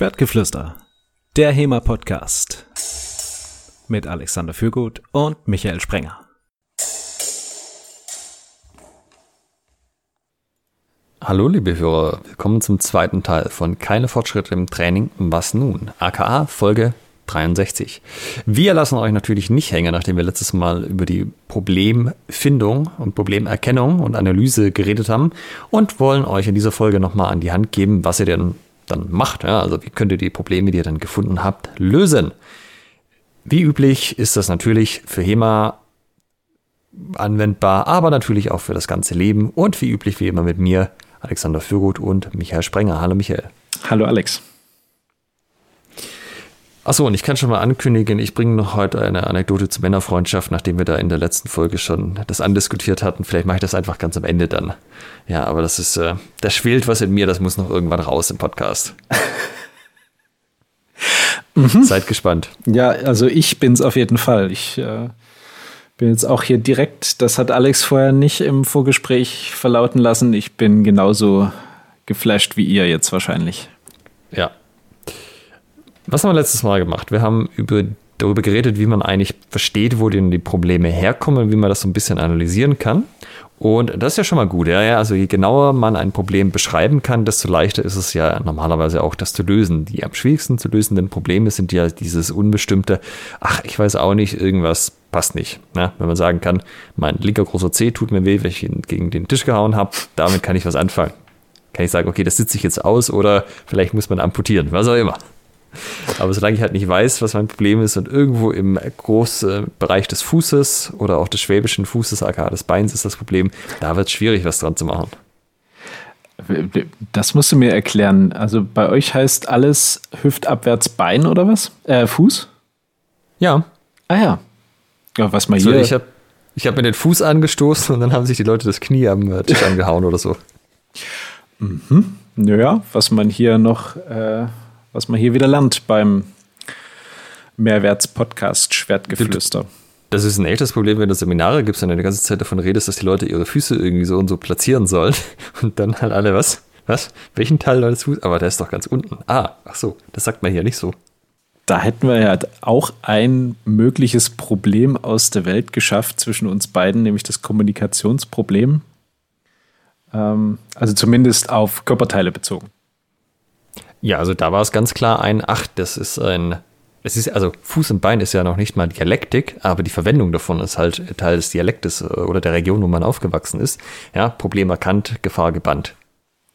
Schwertgeflüster, der HEMA-Podcast mit Alexander Fürgut und Michael Sprenger. Hallo liebe Hörer, willkommen zum zweiten Teil von Keine Fortschritte im Training, was nun? aka Folge 63. Wir lassen euch natürlich nicht hängen, nachdem wir letztes Mal über die Problemfindung und Problemerkennung und Analyse geredet haben und wollen euch in dieser Folge nochmal an die Hand geben, was ihr denn dann macht. Ja? Also wie könnt ihr die Probleme, die ihr dann gefunden habt, lösen? Wie üblich ist das natürlich für HEMA anwendbar, aber natürlich auch für das ganze Leben und wie üblich wie immer mit mir, Alexander Fürgut und Michael Sprenger. Hallo Michael. Hallo Alex. Achso, und ich kann schon mal ankündigen, ich bringe noch heute eine Anekdote zur Männerfreundschaft, nachdem wir da in der letzten Folge schon das andiskutiert hatten. Vielleicht mache ich das einfach ganz am Ende dann. Ja, aber das ist, äh, da schwelt was in mir, das muss noch irgendwann raus im Podcast. mhm. Seid gespannt. Ja, also ich bin es auf jeden Fall. Ich äh, bin jetzt auch hier direkt, das hat Alex vorher nicht im Vorgespräch verlauten lassen. Ich bin genauso geflasht wie ihr jetzt wahrscheinlich. Ja, was haben wir letztes Mal gemacht? Wir haben über, darüber geredet, wie man eigentlich versteht, wo denn die Probleme herkommen, wie man das so ein bisschen analysieren kann. Und das ist ja schon mal gut. Ja, ja, also je genauer man ein Problem beschreiben kann, desto leichter ist es ja normalerweise auch, das zu lösen. Die am schwierigsten zu lösenden Probleme sind ja dieses unbestimmte, ach, ich weiß auch nicht, irgendwas passt nicht. Ja, wenn man sagen kann, mein linker großer C tut mir weh, wenn ich ihn gegen den Tisch gehauen habe, damit kann ich was anfangen. Kann ich sagen, okay, das sitze ich jetzt aus oder vielleicht muss man amputieren, was auch immer. Aber solange ich halt nicht weiß, was mein Problem ist und irgendwo im großen Bereich des Fußes oder auch des schwäbischen Fußes, aka des Beins ist das Problem, da wird es schwierig, was dran zu machen. Das musst du mir erklären. Also bei euch heißt alles hüftabwärts Bein oder was? Äh, Fuß? Ja. Ah ja. ja was mal hier. Also ich habe ich hab mir den Fuß angestoßen und dann haben sich die Leute das Knie am Tisch angehauen oder so. Mhm. Naja, was man hier noch äh, was man hier wieder lernt beim Mehrwerts-Podcast Schwertgeflüster. Das ist ein echtes Problem, wenn du Seminare gibst und eine ganze Zeit davon redest, dass die Leute ihre Füße irgendwie so und so platzieren sollen. Und dann halt alle, was? Was? Welchen Teil deines Fußes? Aber der ist doch ganz unten. Ah, ach so, das sagt man hier nicht so. Da hätten wir ja auch ein mögliches Problem aus der Welt geschafft zwischen uns beiden, nämlich das Kommunikationsproblem. Ähm, also zumindest auf Körperteile bezogen. Ja, also da war es ganz klar ein, ach, das ist ein, es ist, also Fuß und Bein ist ja noch nicht mal Dialektik, aber die Verwendung davon ist halt Teil des Dialektes äh, oder der Region, wo man aufgewachsen ist. Ja, Problem erkannt, Gefahr gebannt.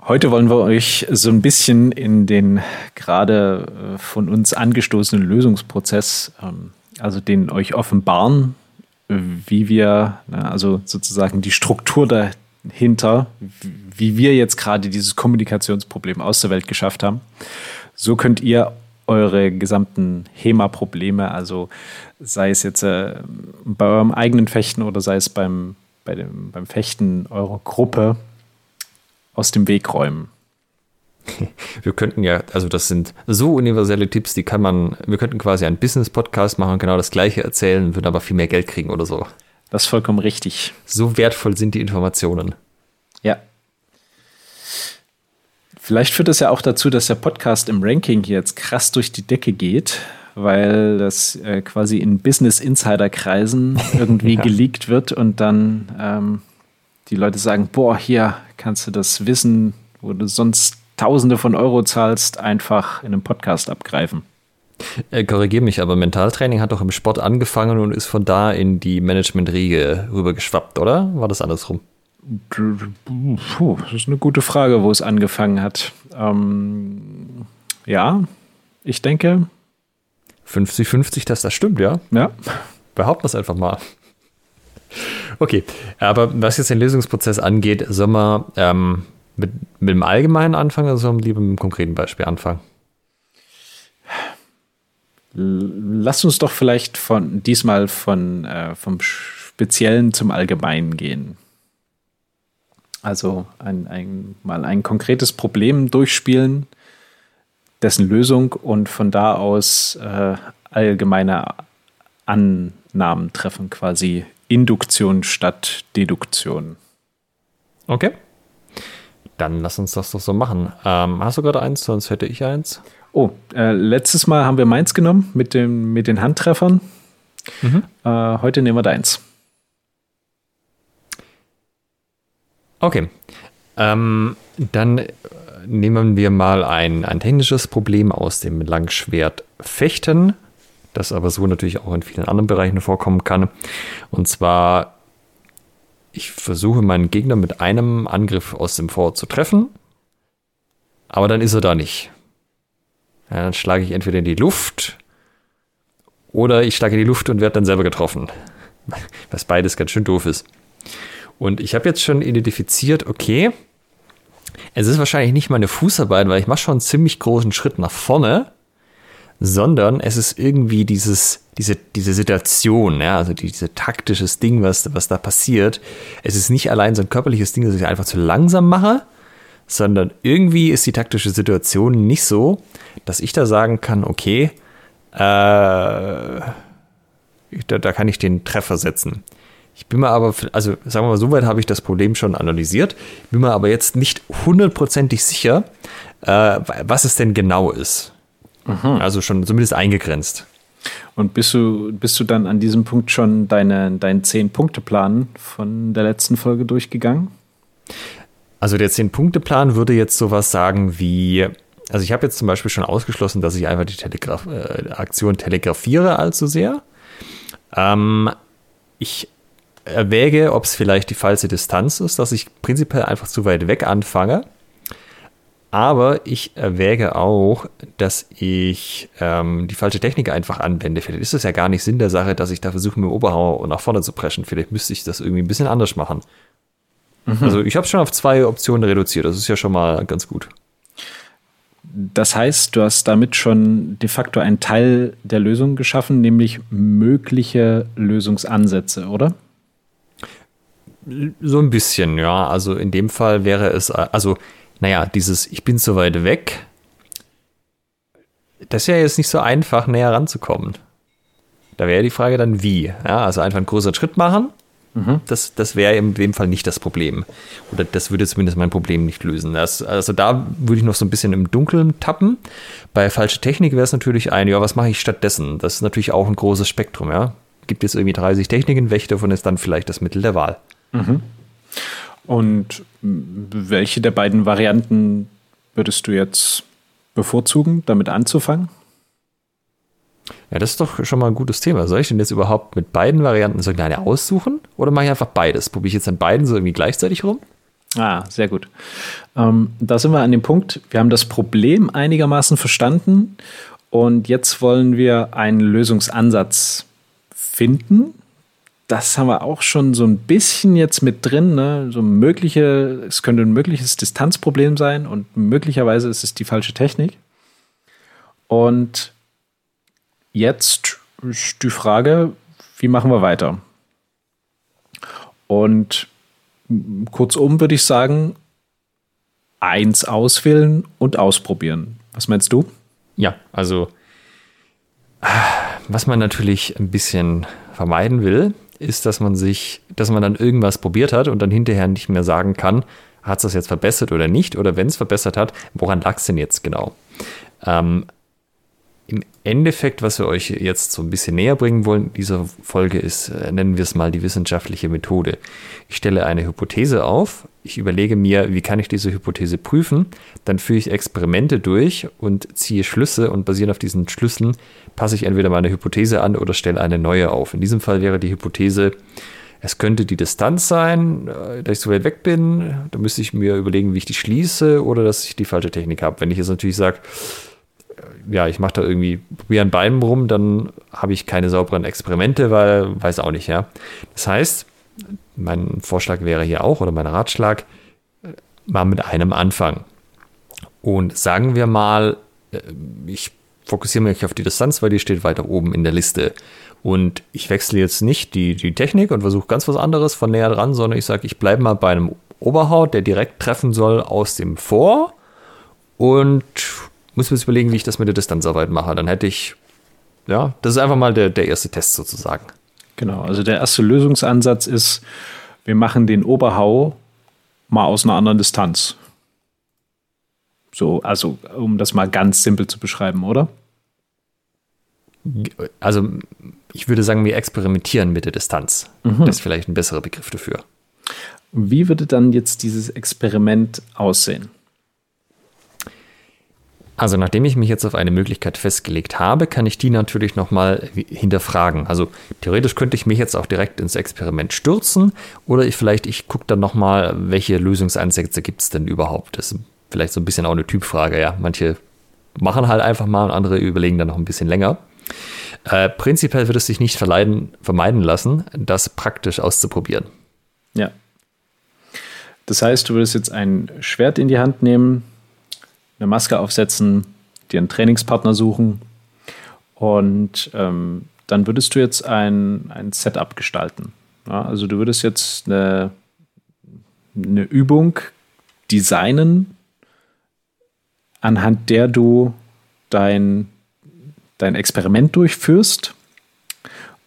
Heute wollen wir euch so ein bisschen in den gerade äh, von uns angestoßenen Lösungsprozess, ähm, also den euch offenbaren, wie wir, also sozusagen die Struktur der, hinter, wie wir jetzt gerade dieses Kommunikationsproblem aus der Welt geschafft haben. So könnt ihr eure gesamten HEMA-Probleme, also sei es jetzt äh, bei eurem eigenen Fechten oder sei es beim, bei dem, beim Fechten eurer Gruppe, aus dem Weg räumen. Wir könnten ja, also das sind so universelle Tipps, die kann man, wir könnten quasi einen Business-Podcast machen, genau das gleiche erzählen, würden aber viel mehr Geld kriegen oder so. Das ist vollkommen richtig. So wertvoll sind die Informationen. Ja. Vielleicht führt das ja auch dazu, dass der Podcast im Ranking jetzt krass durch die Decke geht, weil das äh, quasi in Business Insider Kreisen irgendwie ja. geleakt wird und dann ähm, die Leute sagen, boah, hier kannst du das Wissen, wo du sonst Tausende von Euro zahlst, einfach in einem Podcast abgreifen. Äh, Korrigiere mich, aber Mentaltraining hat doch im Sport angefangen und ist von da in die Management-Riege rübergeschwappt, oder? War das andersrum? Puh, das ist eine gute Frage, wo es angefangen hat. Ähm, ja, ich denke. 50-50, dass das stimmt, ja? Ja. Behaupten wir es einfach mal. Okay, aber was jetzt den Lösungsprozess angeht, sollen wir ähm, mit, mit dem Allgemeinen anfangen oder sollen wir lieber mit einem konkreten Beispiel anfangen? Lass uns doch vielleicht von diesmal von äh, vom Speziellen zum Allgemeinen gehen. Also ein, ein, mal ein konkretes Problem durchspielen, dessen Lösung und von da aus äh, allgemeine Annahmen treffen, quasi Induktion statt Deduktion. Okay. Dann lass uns das doch so machen. Ähm, hast du gerade eins, sonst hätte ich eins. Oh, äh, letztes Mal haben wir meins genommen mit, dem, mit den Handtreffern. Mhm. Äh, heute nehmen wir deins. Okay. Ähm, dann nehmen wir mal ein, ein technisches Problem aus dem Langschwert Fechten, das aber so natürlich auch in vielen anderen Bereichen vorkommen kann. Und zwar, ich versuche meinen Gegner mit einem Angriff aus dem Vor zu treffen, aber dann ist er da nicht. Ja, dann schlage ich entweder in die Luft oder ich schlage in die Luft und werde dann selber getroffen. Was beides ganz schön doof ist. Und ich habe jetzt schon identifiziert, okay, es ist wahrscheinlich nicht meine Fußarbeit, weil ich mache schon einen ziemlich großen Schritt nach vorne, sondern es ist irgendwie dieses, diese, diese Situation, ja, also dieses taktisches Ding, was, was da passiert. Es ist nicht allein so ein körperliches Ding, dass ich einfach zu langsam mache, sondern irgendwie ist die taktische Situation nicht so, dass ich da sagen kann, okay, äh, da, da kann ich den Treffer setzen. Ich bin mir aber, also sagen wir mal, soweit habe ich das Problem schon analysiert, bin mir aber jetzt nicht hundertprozentig sicher, äh, was es denn genau ist. Mhm. Also schon zumindest eingegrenzt. Und bist du, bist du dann an diesem Punkt schon deine, deinen Zehn-Punkte-Plan von der letzten Folge durchgegangen? Also der Zehn-Punkte-Plan würde jetzt sowas sagen wie, also ich habe jetzt zum Beispiel schon ausgeschlossen, dass ich einfach die Telegraf äh, Aktion telegrafiere allzu sehr. Ähm, ich erwäge, ob es vielleicht die falsche Distanz ist, dass ich prinzipiell einfach zu weit weg anfange. Aber ich erwäge auch, dass ich ähm, die falsche Technik einfach anwende. Vielleicht ist es ja gar nicht Sinn der Sache, dass ich da versuche, mit dem Oberhauer nach vorne zu preschen. Vielleicht müsste ich das irgendwie ein bisschen anders machen. Mhm. Also ich habe schon auf zwei Optionen reduziert. Das ist ja schon mal ganz gut. Das heißt, du hast damit schon de facto einen Teil der Lösung geschaffen, nämlich mögliche Lösungsansätze, oder? So ein bisschen, ja. Also in dem Fall wäre es, also, naja, dieses Ich bin so weit weg, das ist ja jetzt nicht so einfach, näher ranzukommen. Da wäre die Frage dann, wie. Ja, also einfach einen größeren Schritt machen. Mhm. Das, das wäre in dem Fall nicht das Problem. Oder das würde zumindest mein Problem nicht lösen. Das, also da würde ich noch so ein bisschen im Dunkeln tappen. Bei falsche Technik wäre es natürlich ein, ja, was mache ich stattdessen? Das ist natürlich auch ein großes Spektrum, ja. Gibt es irgendwie 30 Techniken, welche davon ist dann vielleicht das Mittel der Wahl? Mhm. Und welche der beiden Varianten würdest du jetzt bevorzugen, damit anzufangen? Ja, das ist doch schon mal ein gutes Thema. Soll ich denn jetzt überhaupt mit beiden Varianten so eine aussuchen? Oder mache ich einfach beides? Probiere ich jetzt an beiden so irgendwie gleichzeitig rum? Ah, sehr gut. Ähm, da sind wir an dem Punkt, wir haben das Problem einigermaßen verstanden und jetzt wollen wir einen Lösungsansatz finden, das haben wir auch schon so ein bisschen jetzt mit drin. Ne? So mögliche, es könnte ein mögliches Distanzproblem sein und möglicherweise ist es die falsche Technik. Und jetzt ist die Frage, wie machen wir weiter? Und kurzum würde ich sagen, eins auswählen und ausprobieren. Was meinst du? Ja, also was man natürlich ein bisschen vermeiden will, ist, dass man sich, dass man dann irgendwas probiert hat und dann hinterher nicht mehr sagen kann, hat es das jetzt verbessert oder nicht? Oder wenn es verbessert hat, woran lag es denn jetzt genau? Ähm, Im Endeffekt, was wir euch jetzt so ein bisschen näher bringen wollen dieser Folge, ist, äh, nennen wir es mal die wissenschaftliche Methode. Ich stelle eine Hypothese auf, ich überlege mir, wie kann ich diese Hypothese prüfen, dann führe ich Experimente durch und ziehe Schlüsse und basierend auf diesen Schlüssen passe ich entweder meine Hypothese an oder stelle eine neue auf. In diesem Fall wäre die Hypothese, es könnte die Distanz sein, äh, dass ich so weit weg bin. Da müsste ich mir überlegen, wie ich die schließe oder dass ich die falsche Technik habe. Wenn ich jetzt natürlich sage, ja, ich mache da irgendwie, probiere an beiden rum, dann habe ich keine sauberen Experimente, weil weiß auch nicht, ja. Das heißt, mein Vorschlag wäre hier auch oder mein Ratschlag, äh, mal mit einem anfangen. Und sagen wir mal, ich fokussiere mich auf die Distanz, weil die steht weiter oben in der Liste. Und ich wechsle jetzt nicht die, die Technik und versuche ganz was anderes von näher dran, sondern ich sage, ich bleibe mal bei einem Oberhaut, der direkt treffen soll aus dem Vor und muss mir jetzt überlegen, wie ich das mit der Distanzarbeit mache. Dann hätte ich, ja, das ist einfach mal der, der erste Test sozusagen. Genau, also der erste Lösungsansatz ist, wir machen den Oberhau mal aus einer anderen Distanz. So, also um das mal ganz simpel zu beschreiben, oder? Also ich würde sagen, wir experimentieren mit der Distanz. Mhm. Das ist vielleicht ein besserer Begriff dafür. Wie würde dann jetzt dieses Experiment aussehen? Also nachdem ich mich jetzt auf eine Möglichkeit festgelegt habe, kann ich die natürlich nochmal hinterfragen. Also theoretisch könnte ich mich jetzt auch direkt ins Experiment stürzen oder ich vielleicht, ich gucke dann nochmal, welche Lösungsansätze gibt es denn überhaupt. Das ist vielleicht so ein bisschen auch eine Typfrage, ja. Manche machen halt einfach mal und andere überlegen dann noch ein bisschen länger. Äh, prinzipiell wird es sich nicht vermeiden lassen, das praktisch auszuprobieren. Ja. Das heißt, du würdest jetzt ein Schwert in die Hand nehmen, eine Maske aufsetzen, dir einen Trainingspartner suchen und ähm, dann würdest du jetzt ein, ein Setup gestalten. Ja, also du würdest jetzt eine, eine Übung designen, anhand der du dein, dein Experiment durchführst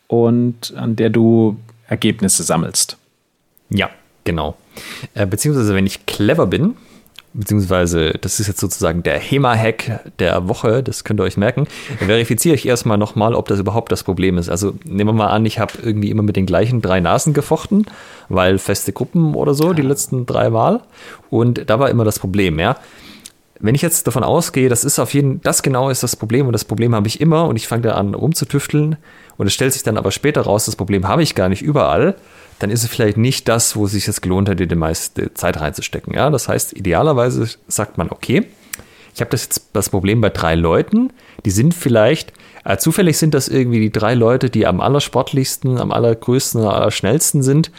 und an der du Ergebnisse sammelst. Ja, genau. Äh, beziehungsweise, wenn ich clever bin, beziehungsweise das ist jetzt sozusagen der HEMA-Hack der Woche, das könnt ihr euch merken, verifiziere ich erstmal nochmal, ob das überhaupt das Problem ist. Also nehmen wir mal an, ich habe irgendwie immer mit den gleichen drei Nasen gefochten, weil feste Gruppen oder so, die letzten drei Mal. Und da war immer das Problem, ja. Wenn ich jetzt davon ausgehe, das ist auf jeden das genau ist das Problem und das Problem habe ich immer und ich fange da an rumzutüfteln und es stellt sich dann aber später raus, das Problem habe ich gar nicht überall, dann ist es vielleicht nicht das, wo es sich jetzt gelohnt hätte, die meiste Zeit reinzustecken. Ja, das heißt, idealerweise sagt man, okay, ich habe das jetzt das Problem bei drei Leuten, die sind vielleicht, äh, zufällig sind das irgendwie die drei Leute, die am allersportlichsten, am allergrößten, am allerschnellsten sind.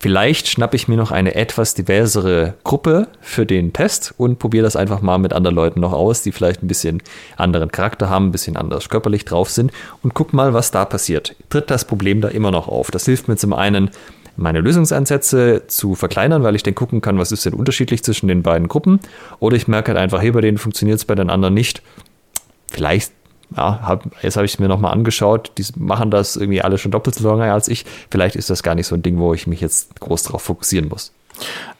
Vielleicht schnappe ich mir noch eine etwas diversere Gruppe für den Test und probiere das einfach mal mit anderen Leuten noch aus, die vielleicht ein bisschen anderen Charakter haben, ein bisschen anders körperlich drauf sind und guck mal, was da passiert. Tritt das Problem da immer noch auf? Das hilft mir zum einen, meine Lösungsansätze zu verkleinern, weil ich dann gucken kann, was ist denn unterschiedlich zwischen den beiden Gruppen. Oder ich merke halt einfach, hey, bei denen funktioniert es, bei den anderen nicht. Vielleicht ja, hab, jetzt habe ich es mir nochmal angeschaut, die machen das irgendwie alle schon doppelt so lange als ich. Vielleicht ist das gar nicht so ein Ding, wo ich mich jetzt groß darauf fokussieren muss.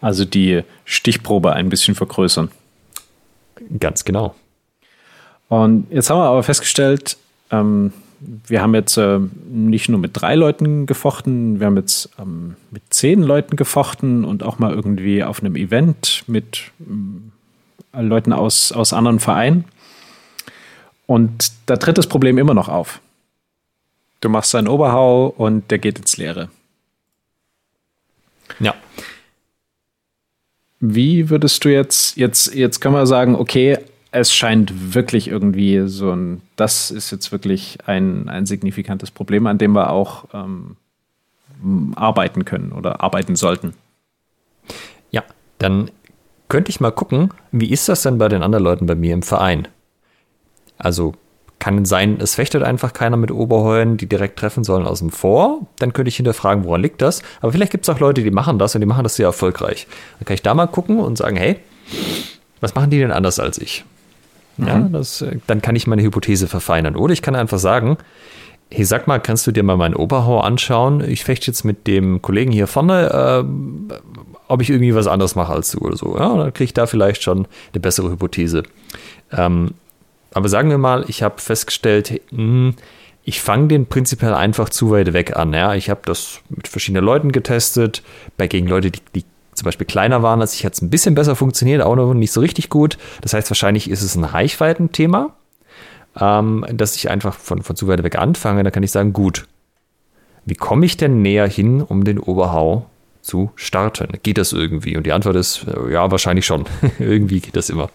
Also die Stichprobe ein bisschen vergrößern. Ganz genau. Und jetzt haben wir aber festgestellt, ähm, wir haben jetzt äh, nicht nur mit drei Leuten gefochten, wir haben jetzt ähm, mit zehn Leuten gefochten und auch mal irgendwie auf einem Event mit äh, Leuten aus, aus anderen Vereinen. Und da tritt das Problem immer noch auf. Du machst einen Oberhau und der geht ins Leere. Ja. Wie würdest du jetzt, jetzt, jetzt können wir sagen, okay, es scheint wirklich irgendwie so ein, das ist jetzt wirklich ein, ein signifikantes Problem, an dem wir auch ähm, arbeiten können oder arbeiten sollten. Ja, dann könnte ich mal gucken, wie ist das denn bei den anderen Leuten bei mir im Verein? Also kann sein, es fechtet einfach keiner mit Oberheulen, die direkt treffen sollen aus dem Vor. Dann könnte ich hinterfragen, woran liegt das? Aber vielleicht gibt es auch Leute, die machen das und die machen das sehr erfolgreich. Dann kann ich da mal gucken und sagen, hey, was machen die denn anders als ich? Mhm. Ja, das, dann kann ich meine Hypothese verfeinern. Oder ich kann einfach sagen, hey, sag mal, kannst du dir mal meinen Oberhau anschauen? Ich fechte jetzt mit dem Kollegen hier vorne, äh, ob ich irgendwie was anderes mache als du oder so. Ja, dann kriege ich da vielleicht schon eine bessere Hypothese. Ähm, aber sagen wir mal, ich habe festgestellt, hm, ich fange den prinzipiell einfach zu weit weg an. Ja? Ich habe das mit verschiedenen Leuten getestet, bei gegen Leute, die, die zum Beispiel kleiner waren als ich, hat es ein bisschen besser funktioniert, auch noch nicht so richtig gut. Das heißt, wahrscheinlich ist es ein Reichweitenthema, ähm, dass ich einfach von, von zu weit weg anfange. Da kann ich sagen, gut, wie komme ich denn näher hin, um den Oberhau zu starten? Geht das irgendwie? Und die Antwort ist, ja, wahrscheinlich schon. irgendwie geht das immer.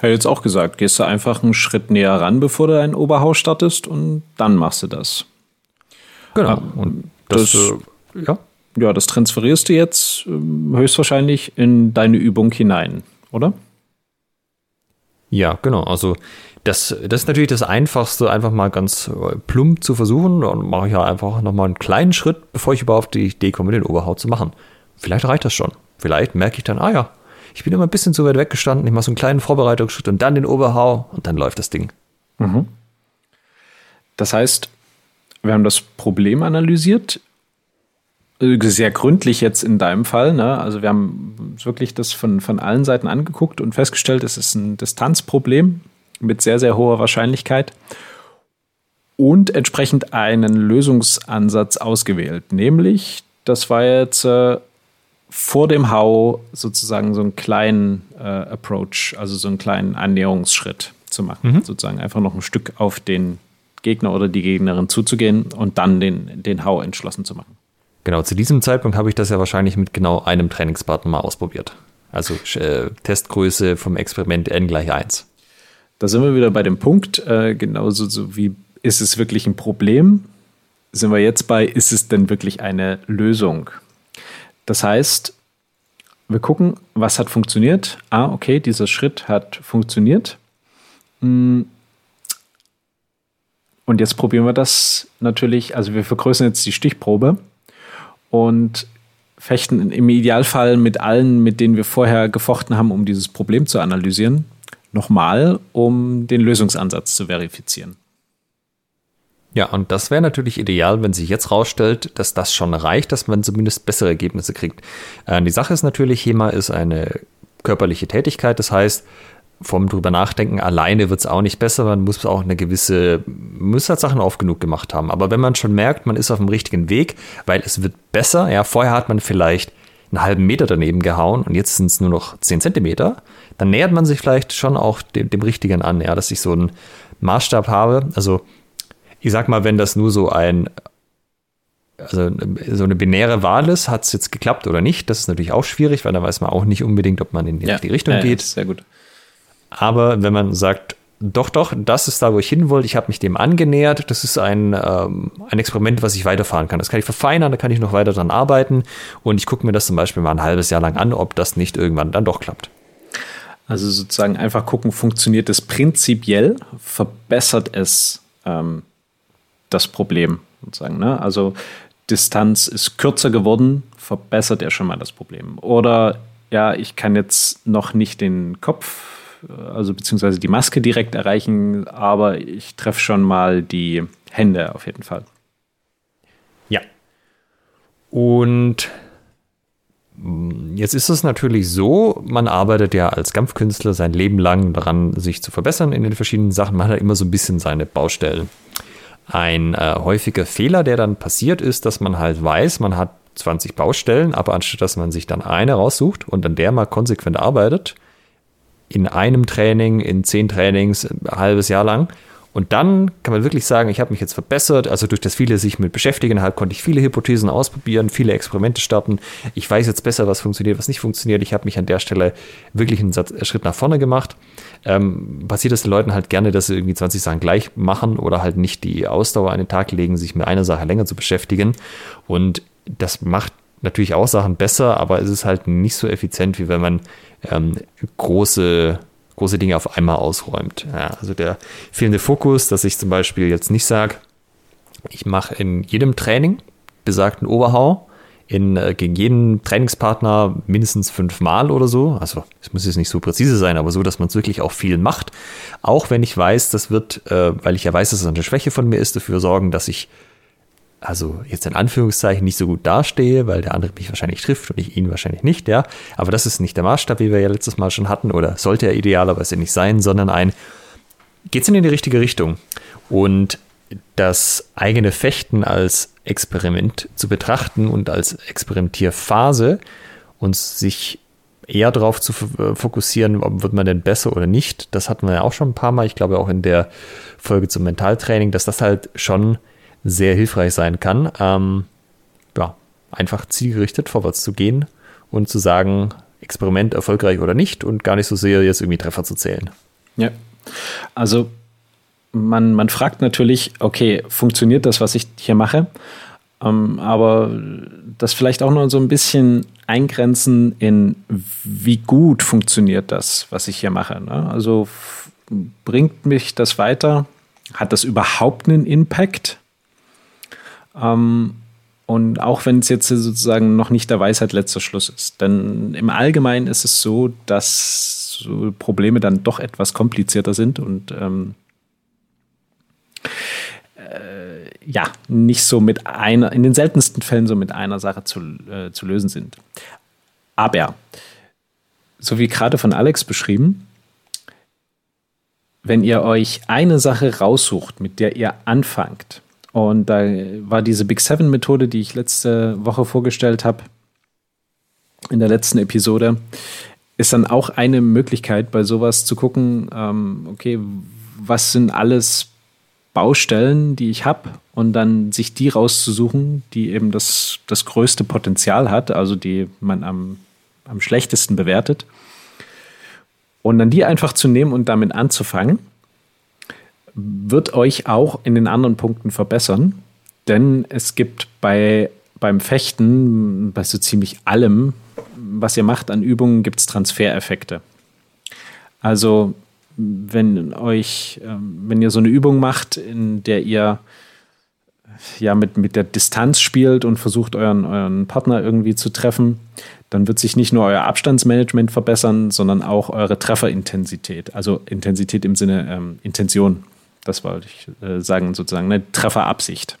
Hätte jetzt auch gesagt, gehst du einfach einen Schritt näher ran, bevor du ein Oberhaus startest und dann machst du das. Genau. Und das, das äh, ja. ja, das transferierst du jetzt äh, höchstwahrscheinlich in deine Übung hinein, oder? Ja, genau. Also das, das ist natürlich das Einfachste, einfach mal ganz äh, plump zu versuchen. Dann mache ich ja einfach nochmal einen kleinen Schritt, bevor ich überhaupt die Idee komme, den Oberhaut zu machen. Vielleicht reicht das schon. Vielleicht merke ich dann, ah ja, ich bin immer ein bisschen zu weit weggestanden, ich mache so einen kleinen Vorbereitungsschritt und dann den Oberhau und dann läuft das Ding. Mhm. Das heißt, wir haben das Problem analysiert sehr gründlich jetzt in deinem Fall. Ne? Also wir haben wirklich das von, von allen Seiten angeguckt und festgestellt, es ist ein Distanzproblem mit sehr, sehr hoher Wahrscheinlichkeit und entsprechend einen Lösungsansatz ausgewählt. Nämlich, das war jetzt äh, vor dem Hau sozusagen so einen kleinen äh, Approach, also so einen kleinen Annäherungsschritt zu machen. Mhm. Sozusagen einfach noch ein Stück auf den Gegner oder die Gegnerin zuzugehen und dann den, den Hau entschlossen zu machen. Genau, zu diesem Zeitpunkt habe ich das ja wahrscheinlich mit genau einem Trainingspartner mal ausprobiert. Also äh, Testgröße vom Experiment n gleich 1. Da sind wir wieder bei dem Punkt, äh, genauso so wie ist es wirklich ein Problem? Sind wir jetzt bei, ist es denn wirklich eine Lösung? Das heißt, wir gucken, was hat funktioniert. Ah, okay, dieser Schritt hat funktioniert. Hm. Und jetzt probieren wir das natürlich, also wir vergrößern jetzt die Stichprobe und fechten im Idealfall mit allen, mit denen wir vorher gefochten haben, um dieses Problem zu analysieren, nochmal, um den Lösungsansatz zu verifizieren. Ja, und das wäre natürlich ideal, wenn sich jetzt rausstellt, dass das schon reicht, dass man zumindest bessere Ergebnisse kriegt. Äh, die Sache ist natürlich, HEMA ist eine körperliche Tätigkeit, das heißt, vom drüber nachdenken alleine wird es auch nicht besser, man muss auch eine gewisse, muss halt Sachen oft genug gemacht haben. Aber wenn man schon merkt, man ist auf dem richtigen Weg, weil es wird besser, ja, vorher hat man vielleicht einen halben Meter daneben gehauen und jetzt sind es nur noch zehn Zentimeter, dann nähert man sich vielleicht schon auch dem, dem Richtigen an, ja, dass ich so einen Maßstab habe. Also ich sag mal, wenn das nur so ein also so eine binäre Wahl ist, hat es jetzt geklappt oder nicht. Das ist natürlich auch schwierig, weil da weiß man auch nicht unbedingt, ob man in die ja, richtige Richtung ja, geht. sehr gut. Aber wenn man sagt, doch, doch, das ist da, wo ich hin wollte, ich habe mich dem angenähert, das ist ein, ähm, ein Experiment, was ich weiterfahren kann. Das kann ich verfeinern, da kann ich noch weiter dran arbeiten und ich gucke mir das zum Beispiel mal ein halbes Jahr lang an, ob das nicht irgendwann dann doch klappt. Also sozusagen einfach gucken, funktioniert es prinzipiell, verbessert es ähm, das Problem sozusagen. Ne? Also Distanz ist kürzer geworden, verbessert er schon mal das Problem. Oder ja, ich kann jetzt noch nicht den Kopf also beziehungsweise die Maske direkt erreichen, aber ich treffe schon mal die Hände auf jeden Fall. Ja. Und jetzt ist es natürlich so, man arbeitet ja als Kampfkünstler sein Leben lang daran, sich zu verbessern in den verschiedenen Sachen. Man hat ja immer so ein bisschen seine Baustellen. Ein äh, häufiger Fehler, der dann passiert ist, dass man halt weiß, man hat 20 Baustellen, aber anstatt dass man sich dann eine raussucht und an der mal konsequent arbeitet, in einem Training, in zehn Trainings, ein halbes Jahr lang. Und dann kann man wirklich sagen, ich habe mich jetzt verbessert. Also durch das viele sich mit beschäftigen, halt konnte ich viele Hypothesen ausprobieren, viele Experimente starten. Ich weiß jetzt besser, was funktioniert, was nicht funktioniert. Ich habe mich an der Stelle wirklich einen Schritt nach vorne gemacht. Ähm, passiert es den Leuten halt gerne, dass sie irgendwie 20 Sachen gleich machen oder halt nicht die Ausdauer an den Tag legen, sich mit einer Sache länger zu beschäftigen. Und das macht natürlich auch Sachen besser, aber es ist halt nicht so effizient, wie wenn man ähm, große, große Dinge auf einmal ausräumt. Ja, also der fehlende Fokus, dass ich zum Beispiel jetzt nicht sage, ich mache in jedem Training besagten Oberhau in, äh, gegen jeden Trainingspartner mindestens fünfmal oder so. Also es muss jetzt nicht so präzise sein, aber so, dass man es wirklich auch viel macht. Auch wenn ich weiß, das wird, äh, weil ich ja weiß, dass es eine Schwäche von mir ist, dafür sorgen, dass ich also jetzt in Anführungszeichen nicht so gut dastehe, weil der andere mich wahrscheinlich trifft und ich ihn wahrscheinlich nicht, ja. Aber das ist nicht der Maßstab, wie wir ja letztes Mal schon hatten, oder sollte er idealerweise nicht sein, sondern ein, geht's denn in die richtige Richtung? Und das eigene Fechten als Experiment zu betrachten und als Experimentierphase und sich eher darauf zu fokussieren, ob wird man denn besser oder nicht. Das hatten wir ja auch schon ein paar Mal. Ich glaube auch in der Folge zum Mentaltraining, dass das halt schon sehr hilfreich sein kann. Ähm, ja, einfach zielgerichtet vorwärts zu gehen und zu sagen, Experiment erfolgreich oder nicht und gar nicht so sehr jetzt irgendwie Treffer zu zählen. Ja, also man, man fragt natürlich, okay, funktioniert das, was ich hier mache? Ähm, aber das vielleicht auch noch so ein bisschen eingrenzen in, wie gut funktioniert das, was ich hier mache. Ne? Also bringt mich das weiter? Hat das überhaupt einen Impact? Ähm, und auch wenn es jetzt sozusagen noch nicht der Weisheit letzter Schluss ist. Denn im Allgemeinen ist es so, dass Probleme dann doch etwas komplizierter sind und ähm, äh, ja, nicht so mit einer, in den seltensten Fällen so mit einer Sache zu, äh, zu lösen sind. Aber, so wie gerade von Alex beschrieben, wenn ihr euch eine Sache raussucht, mit der ihr anfangt, und da war diese Big Seven Methode, die ich letzte Woche vorgestellt habe, in der letzten Episode, ist dann auch eine Möglichkeit, bei sowas zu gucken, ähm, okay, was sind alles Baustellen, die ich habe und dann sich die rauszusuchen, die eben das, das größte Potenzial hat, also die man am, am schlechtesten bewertet. Und dann die einfach zu nehmen und damit anzufangen, wird euch auch in den anderen Punkten verbessern. Denn es gibt bei, beim Fechten, bei so ziemlich allem, was ihr macht an Übungen, gibt es Transfereffekte. Also wenn euch, ähm, wenn ihr so eine Übung macht, in der ihr ja mit, mit der Distanz spielt und versucht, euren, euren Partner irgendwie zu treffen, dann wird sich nicht nur euer Abstandsmanagement verbessern, sondern auch eure Trefferintensität. Also Intensität im Sinne ähm, Intention. Das wollte ich äh, sagen, sozusagen, eine Trefferabsicht.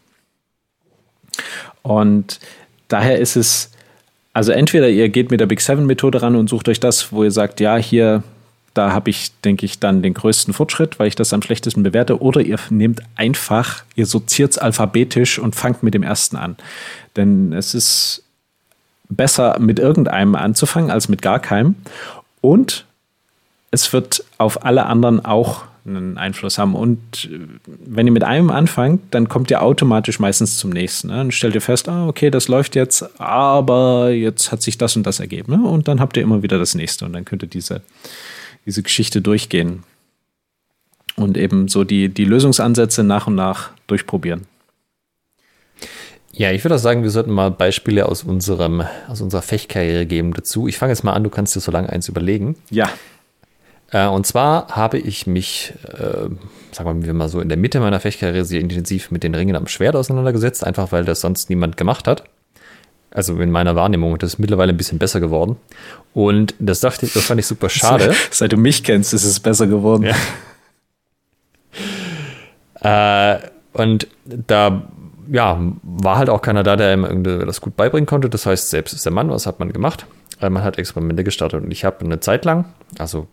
Und daher ist es, also entweder ihr geht mit der Big Seven Methode ran und sucht euch das, wo ihr sagt, ja, hier da habe ich, denke ich, dann den größten Fortschritt, weil ich das am schlechtesten bewerte. Oder ihr nehmt einfach, ihr sortiert es alphabetisch und fangt mit dem ersten an. Denn es ist besser, mit irgendeinem anzufangen, als mit gar keinem. Und es wird auf alle anderen auch einen Einfluss haben. Und äh, wenn ihr mit einem anfangt, dann kommt ihr automatisch meistens zum nächsten. Ne? Dann stellt ihr fest, ah, okay, das läuft jetzt, aber jetzt hat sich das und das ergeben. Ne? Und dann habt ihr immer wieder das nächste. Und dann könnt ihr diese, diese Geschichte durchgehen und eben so die, die Lösungsansätze nach und nach durchprobieren. Ja, ich würde auch sagen, wir sollten mal Beispiele aus, unserem, aus unserer Fechtkarriere geben dazu. Ich fange jetzt mal an, du kannst dir so lange eins überlegen. Ja. Äh, und zwar habe ich mich, äh, sagen wir mal so, in der Mitte meiner Fechtkarriere sehr intensiv mit den Ringen am Schwert auseinandergesetzt, einfach weil das sonst niemand gemacht hat. Also in meiner Wahrnehmung, das ist mittlerweile ein bisschen besser geworden. Und das dachte ich, das fand ich super schade. Seit du mich kennst, ist es besser geworden. Ja. äh, und da ja, war halt auch keiner da, der ihm das gut beibringen konnte. Das heißt, selbst ist der Mann, was hat man gemacht? Äh, man hat Experimente gestartet und ich habe eine Zeit lang, also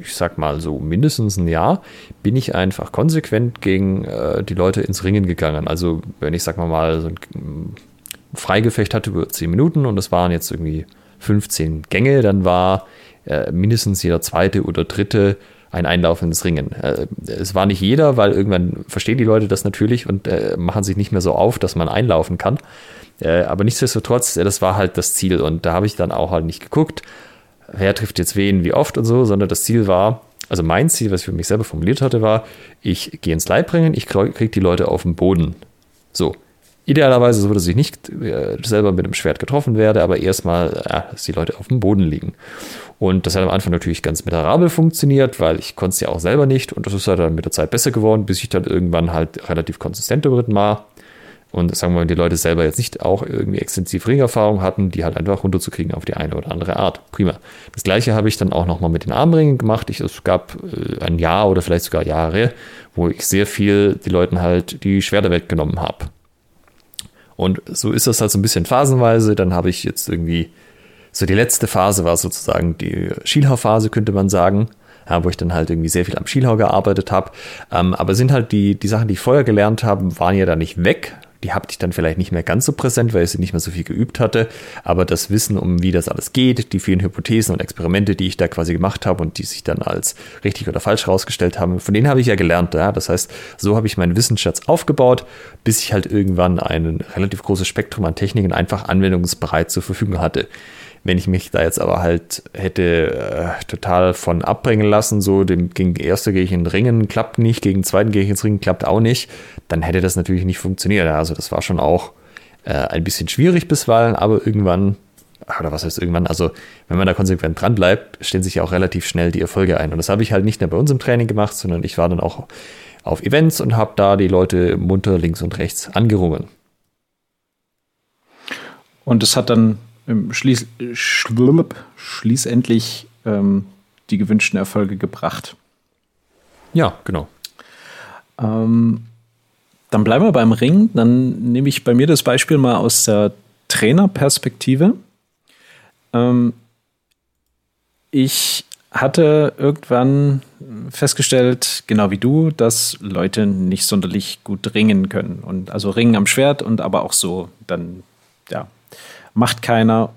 ich sag mal so mindestens ein Jahr, bin ich einfach konsequent gegen äh, die Leute ins Ringen gegangen. Also wenn ich sag mal mal so ein Freigefecht hatte über 10 Minuten und es waren jetzt irgendwie 15 Gänge, dann war äh, mindestens jeder zweite oder dritte ein Einlauf ins Ringen. Äh, es war nicht jeder, weil irgendwann verstehen die Leute das natürlich und äh, machen sich nicht mehr so auf, dass man einlaufen kann. Äh, aber nichtsdestotrotz, äh, das war halt das Ziel und da habe ich dann auch halt nicht geguckt, wer trifft jetzt wen, wie oft und so, sondern das Ziel war, also mein Ziel, was ich für mich selber formuliert hatte, war, ich gehe ins Leibringen, ich kriege die Leute auf den Boden. So, Idealerweise so, dass ich nicht äh, selber mit dem Schwert getroffen werde, aber erstmal, ja, dass die Leute auf dem Boden liegen. Und das hat am Anfang natürlich ganz miserabel funktioniert, weil ich konnte es ja auch selber nicht. Und das ist halt dann mit der Zeit besser geworden, bis ich dann irgendwann halt relativ konsistent geritten war. Und sagen wir mal, die Leute selber jetzt nicht auch irgendwie extensiv Ringerfahrung hatten, die halt einfach runterzukriegen auf die eine oder andere Art. Prima. Das gleiche habe ich dann auch nochmal mit den Armringen gemacht. Ich, es gab äh, ein Jahr oder vielleicht sogar Jahre, wo ich sehr viel die Leuten halt die Schwerter weggenommen habe. Und so ist das halt so ein bisschen phasenweise. Dann habe ich jetzt irgendwie, so die letzte Phase war sozusagen die Schielhau-Phase, könnte man sagen. Ja, wo ich dann halt irgendwie sehr viel am Schielhau gearbeitet habe. Ähm, aber sind halt die, die Sachen, die ich vorher gelernt habe, waren ja da nicht weg, die hatte ich dann vielleicht nicht mehr ganz so präsent, weil ich sie nicht mehr so viel geübt hatte. Aber das Wissen, um wie das alles geht, die vielen Hypothesen und Experimente, die ich da quasi gemacht habe und die sich dann als richtig oder falsch rausgestellt haben, von denen habe ich ja gelernt. Ja? Das heißt, so habe ich meinen Wissensschatz aufgebaut, bis ich halt irgendwann ein relativ großes Spektrum an Techniken einfach anwendungsbereit zur Verfügung hatte. Wenn ich mich da jetzt aber halt hätte äh, total von abbringen lassen, so dem, gegen erste gehe ich in den Ringen, klappt nicht, gegen zweiten gehe ich ins Ringen, klappt auch nicht, dann hätte das natürlich nicht funktioniert. Also das war schon auch äh, ein bisschen schwierig bisweilen, aber irgendwann, oder was heißt irgendwann, also wenn man da konsequent dran bleibt, stellen sich ja auch relativ schnell die Erfolge ein. Und das habe ich halt nicht nur bei uns im Training gemacht, sondern ich war dann auch auf Events und habe da die Leute munter links und rechts angerungen. Und es hat dann schließ, schließlich ähm, die gewünschten Erfolge gebracht. Ja, genau. Ähm, dann bleiben wir beim Ring. Dann nehme ich bei mir das Beispiel mal aus der Trainerperspektive. Ähm, ich hatte irgendwann festgestellt, genau wie du, dass Leute nicht sonderlich gut ringen können. Und also ringen am Schwert und aber auch so, dann, ja, macht keiner.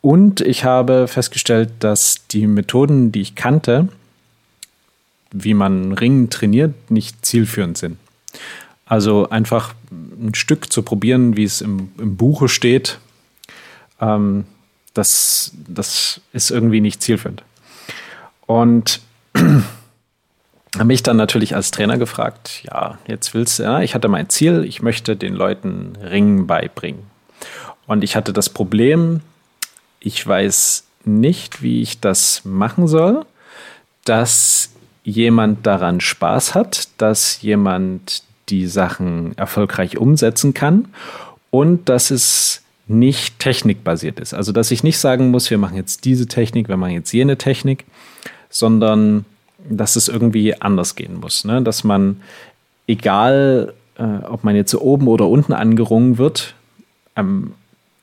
Und ich habe festgestellt, dass die Methoden, die ich kannte, wie man Ringen trainiert, nicht zielführend sind. Also einfach ein Stück zu probieren, wie es im, im Buche steht, ähm, das, das ist irgendwie nicht zielführend. Und habe mich dann natürlich als Trainer gefragt, ja, jetzt willst du, ja, ich hatte mein Ziel, ich möchte den Leuten Ringen beibringen. Und ich hatte das Problem, ich weiß nicht, wie ich das machen soll, dass jemand daran Spaß hat, dass jemand die Sachen erfolgreich umsetzen kann und dass es nicht technikbasiert ist. Also dass ich nicht sagen muss, wir machen jetzt diese Technik, wir machen jetzt jene Technik, sondern dass es irgendwie anders gehen muss. Ne? Dass man, egal äh, ob man jetzt so oben oder unten angerungen wird, ähm,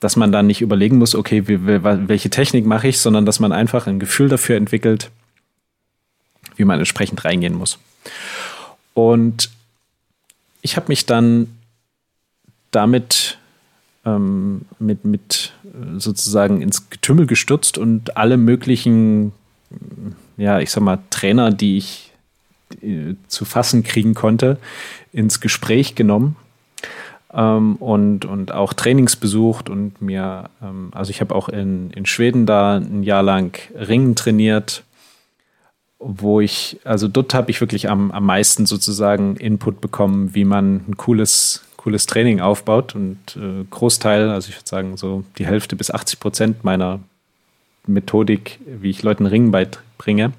dass man dann nicht überlegen muss, okay, wie, welche Technik mache ich, sondern dass man einfach ein Gefühl dafür entwickelt, wie man entsprechend reingehen muss. Und ich habe mich dann damit ähm, mit, mit sozusagen ins Getümmel gestürzt und alle möglichen ja, ich sag mal, Trainer, die ich äh, zu fassen kriegen konnte, ins Gespräch genommen ähm, und, und auch Trainings besucht und mir, ähm, also ich habe auch in, in Schweden da ein Jahr lang Ringen trainiert, wo ich, also dort habe ich wirklich am, am meisten sozusagen Input bekommen, wie man ein cooles, cooles Training aufbaut. Und äh, Großteil, also ich würde sagen so die Hälfte bis 80 Prozent meiner Methodik, wie ich Leuten Ringen beibringe,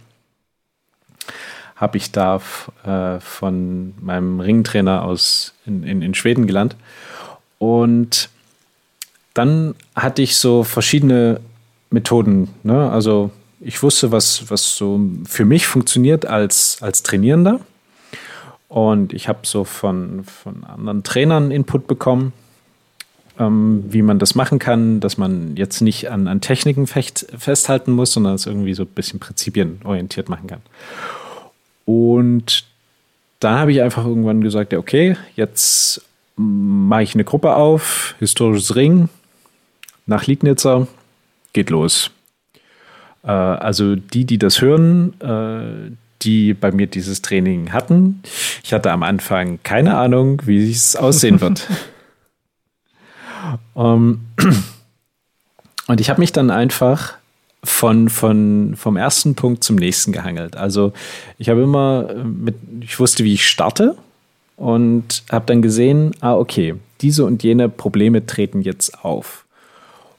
habe ich da äh, von meinem Ringtrainer aus in, in, in Schweden gelernt. Und dann hatte ich so verschiedene Methoden. Ne? Also ich wusste, was, was so für mich funktioniert als, als Trainierender. Und ich habe so von, von anderen Trainern Input bekommen ähm, wie man das machen kann, dass man jetzt nicht an, an Techniken fecht, festhalten muss, sondern es irgendwie so ein bisschen prinzipienorientiert machen kann. Und da habe ich einfach irgendwann gesagt, ja, okay, jetzt mache ich eine Gruppe auf, historisches Ring, nach Liegnitzer, geht los. Äh, also die, die das hören, äh, die bei mir dieses Training hatten. Ich hatte am Anfang keine Ahnung, wie es aussehen wird. Um, ähm, und ich habe mich dann einfach von, von, vom ersten Punkt zum nächsten gehangelt. Also ich habe immer äh, mit, ich wusste, wie ich starte und habe dann gesehen, ah, okay, diese und jene Probleme treten jetzt auf.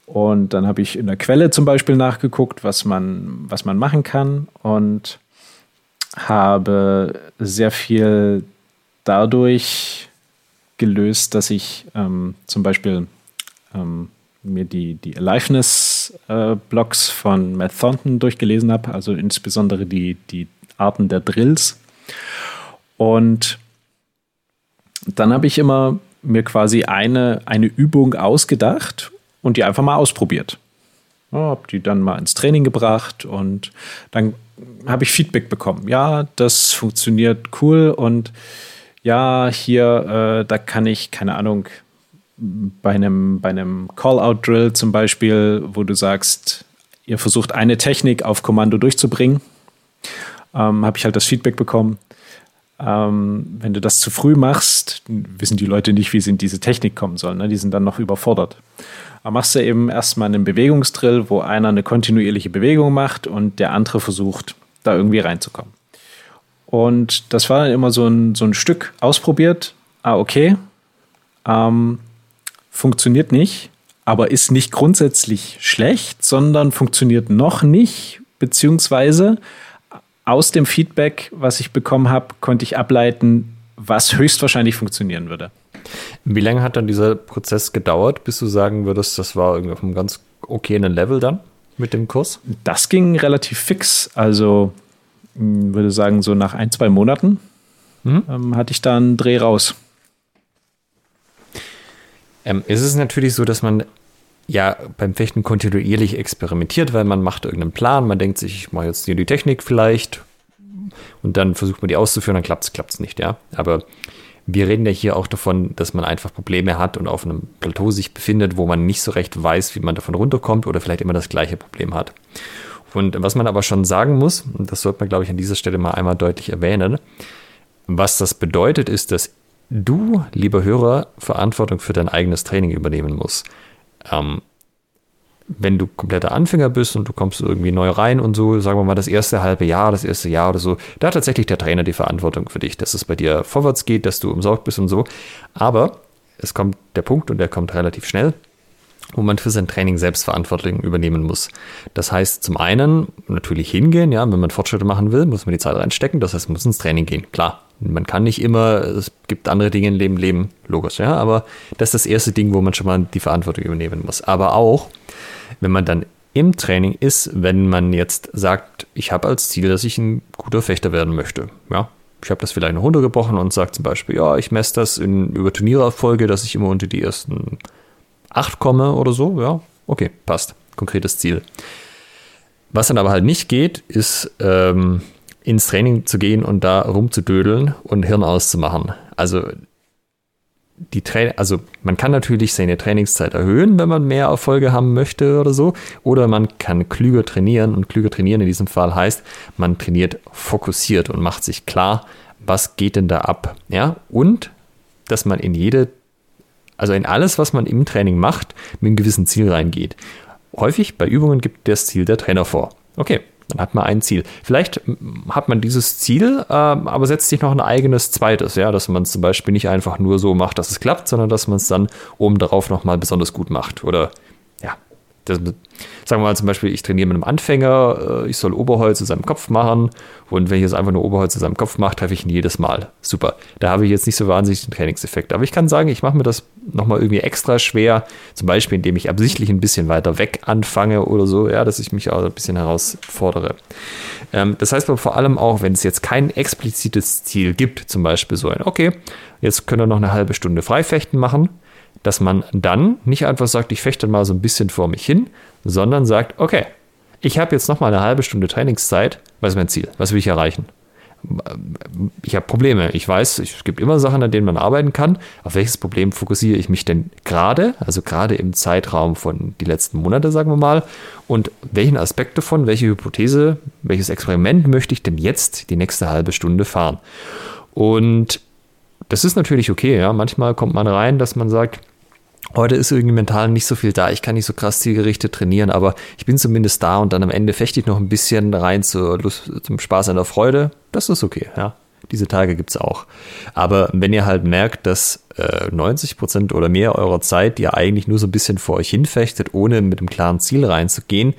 Und dann habe ich in der Quelle zum Beispiel nachgeguckt, was man, was man machen kann und habe sehr viel dadurch gelöst, dass ich ähm, zum Beispiel ähm, mir die, die Aliveness-Blogs äh, von Matt Thornton durchgelesen habe, also insbesondere die, die Arten der Drills. Und dann habe ich immer mir quasi eine, eine Übung ausgedacht und die einfach mal ausprobiert. Ja, habe die dann mal ins Training gebracht und dann habe ich Feedback bekommen. Ja, das funktioniert cool und ja, hier, äh, da kann ich, keine Ahnung, bei einem, bei einem Call-out-Drill zum Beispiel, wo du sagst, ihr versucht eine Technik auf Kommando durchzubringen, ähm, habe ich halt das Feedback bekommen. Ähm, wenn du das zu früh machst, wissen die Leute nicht, wie sie in diese Technik kommen sollen. Ne? Die sind dann noch überfordert. Aber machst du eben erstmal einen Bewegungsdrill, wo einer eine kontinuierliche Bewegung macht und der andere versucht, da irgendwie reinzukommen. Und das war dann immer so ein, so ein Stück ausprobiert. Ah, okay. Ähm, funktioniert nicht, aber ist nicht grundsätzlich schlecht, sondern funktioniert noch nicht, beziehungsweise aus dem Feedback, was ich bekommen habe, konnte ich ableiten, was höchstwahrscheinlich funktionieren würde. Wie lange hat dann dieser Prozess gedauert, bis du sagen würdest, das war irgendwie auf einem ganz okayen Level dann mit dem Kurs? Das ging relativ fix. Also hm, würde sagen, so nach ein, zwei Monaten mhm. ähm, hatte ich da einen Dreh raus. Ähm, es ist natürlich so, dass man ja beim Fechten kontinuierlich experimentiert, weil man macht irgendeinen Plan, man denkt sich, ich mache jetzt hier die Technik vielleicht und dann versucht man die auszuführen, dann klappt es, klappt es nicht, ja. Aber wir reden ja hier auch davon, dass man einfach Probleme hat und auf einem Plateau sich befindet, wo man nicht so recht weiß, wie man davon runterkommt oder vielleicht immer das gleiche Problem hat. Und was man aber schon sagen muss, und das sollte man, glaube ich, an dieser Stelle mal einmal deutlich erwähnen, was das bedeutet, ist, dass du, lieber Hörer, Verantwortung für dein eigenes Training übernehmen musst. Ähm, wenn du kompletter Anfänger bist und du kommst irgendwie neu rein und so, sagen wir mal das erste halbe Jahr, das erste Jahr oder so, da hat tatsächlich der Trainer die Verantwortung für dich, dass es bei dir vorwärts geht, dass du umsorgt bist und so. Aber es kommt der Punkt und der kommt relativ schnell, wo man für sein Training Selbstverantwortung übernehmen muss. Das heißt, zum einen natürlich hingehen, ja, wenn man Fortschritte machen will, muss man die Zeit reinstecken, das heißt, man muss ins Training gehen, klar. Man kann nicht immer, es gibt andere Dinge im Leben, Leben, logisch, ja, aber das ist das erste Ding, wo man schon mal die Verantwortung übernehmen muss. Aber auch, wenn man dann im Training ist, wenn man jetzt sagt, ich habe als Ziel, dass ich ein guter Fechter werden möchte, ja, ich habe das vielleicht noch runtergebrochen und sage zum Beispiel, ja, ich messe das in, über Turniererfolge, dass ich immer unter die ersten 8 komme oder so, ja, okay, passt. Konkretes Ziel. Was dann aber halt nicht geht, ist ähm, ins Training zu gehen und da rumzudödeln und Hirn auszumachen. Also die Tra also man kann natürlich seine Trainingszeit erhöhen, wenn man mehr Erfolge haben möchte oder so, oder man kann klüger trainieren und klüger trainieren in diesem Fall heißt, man trainiert fokussiert und macht sich klar, was geht denn da ab, ja? Und dass man in jede also in alles, was man im Training macht, mit einem gewissen Ziel reingeht. Häufig bei Übungen gibt das Ziel der Trainer vor. Okay, dann hat man ein Ziel. Vielleicht hat man dieses Ziel, äh, aber setzt sich noch ein eigenes zweites, ja, dass man es zum Beispiel nicht einfach nur so macht, dass es klappt, sondern dass man es dann oben darauf nochmal besonders gut macht. Oder das, sagen wir mal zum Beispiel, ich trainiere mit einem Anfänger, äh, ich soll Oberholz zu seinem Kopf machen und wenn ich jetzt einfach nur Oberholz zu seinem Kopf mache, treffe ich ihn jedes Mal. Super. Da habe ich jetzt nicht so wahnsinnig den Trainingseffekt. Aber ich kann sagen, ich mache mir das nochmal irgendwie extra schwer, zum Beispiel indem ich absichtlich ein bisschen weiter weg anfange oder so, ja, dass ich mich auch ein bisschen herausfordere. Ähm, das heißt aber vor allem auch, wenn es jetzt kein explizites Ziel gibt, zum Beispiel so ein, okay, jetzt können wir noch eine halbe Stunde Freifechten machen, dass man dann nicht einfach sagt, ich fechte mal so ein bisschen vor mich hin, sondern sagt, okay, ich habe jetzt noch mal eine halbe Stunde Trainingszeit. Was ist mein Ziel? Was will ich erreichen? Ich habe Probleme. Ich weiß, es gibt immer Sachen, an denen man arbeiten kann. Auf welches Problem fokussiere ich mich denn gerade? Also gerade im Zeitraum von die letzten Monate, sagen wir mal. Und welchen Aspekt davon, welche Hypothese, welches Experiment möchte ich denn jetzt die nächste halbe Stunde fahren? Und das ist natürlich okay. Ja, manchmal kommt man rein, dass man sagt, Heute ist irgendwie mental nicht so viel da. Ich kann nicht so krass zielgerichtet trainieren, aber ich bin zumindest da und dann am Ende fechte ich noch ein bisschen rein zur Lust, zum Spaß an der Freude. Das ist okay, ja. Diese Tage gibt es auch. Aber wenn ihr halt merkt, dass äh, 90 Prozent oder mehr eurer Zeit ihr eigentlich nur so ein bisschen vor euch hinfechtet, ohne mit einem klaren Ziel reinzugehen,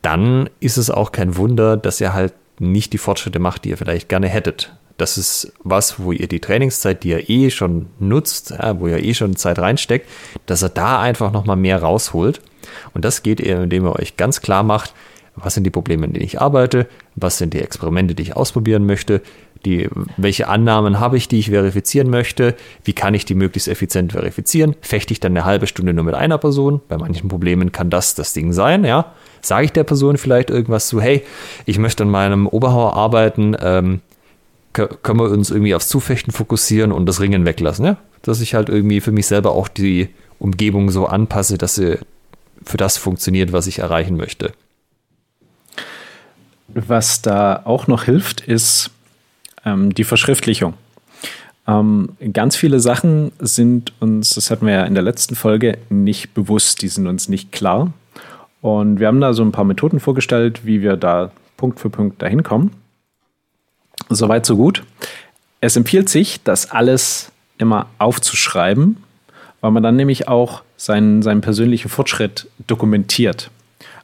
dann ist es auch kein Wunder, dass ihr halt nicht die Fortschritte macht, die ihr vielleicht gerne hättet das ist was, wo ihr die Trainingszeit, die ihr eh schon nutzt, ja, wo ihr eh schon Zeit reinsteckt, dass ihr da einfach nochmal mehr rausholt. Und das geht ihr, indem ihr euch ganz klar macht, was sind die Probleme, in denen ich arbeite, was sind die Experimente, die ich ausprobieren möchte, die, welche Annahmen habe ich, die ich verifizieren möchte, wie kann ich die möglichst effizient verifizieren, fechte ich dann eine halbe Stunde nur mit einer Person, bei manchen Problemen kann das das Ding sein, ja, sage ich der Person vielleicht irgendwas zu, hey, ich möchte an meinem Oberhauer arbeiten, ähm, können wir uns irgendwie aufs Zufechten fokussieren und das Ringen weglassen, ja? Dass ich halt irgendwie für mich selber auch die Umgebung so anpasse, dass sie für das funktioniert, was ich erreichen möchte. Was da auch noch hilft, ist ähm, die Verschriftlichung. Ähm, ganz viele Sachen sind uns, das hatten wir ja in der letzten Folge, nicht bewusst, die sind uns nicht klar. Und wir haben da so ein paar Methoden vorgestellt, wie wir da Punkt für Punkt dahin kommen. Soweit, so gut. Es empfiehlt sich, das alles immer aufzuschreiben, weil man dann nämlich auch seinen, seinen persönlichen Fortschritt dokumentiert.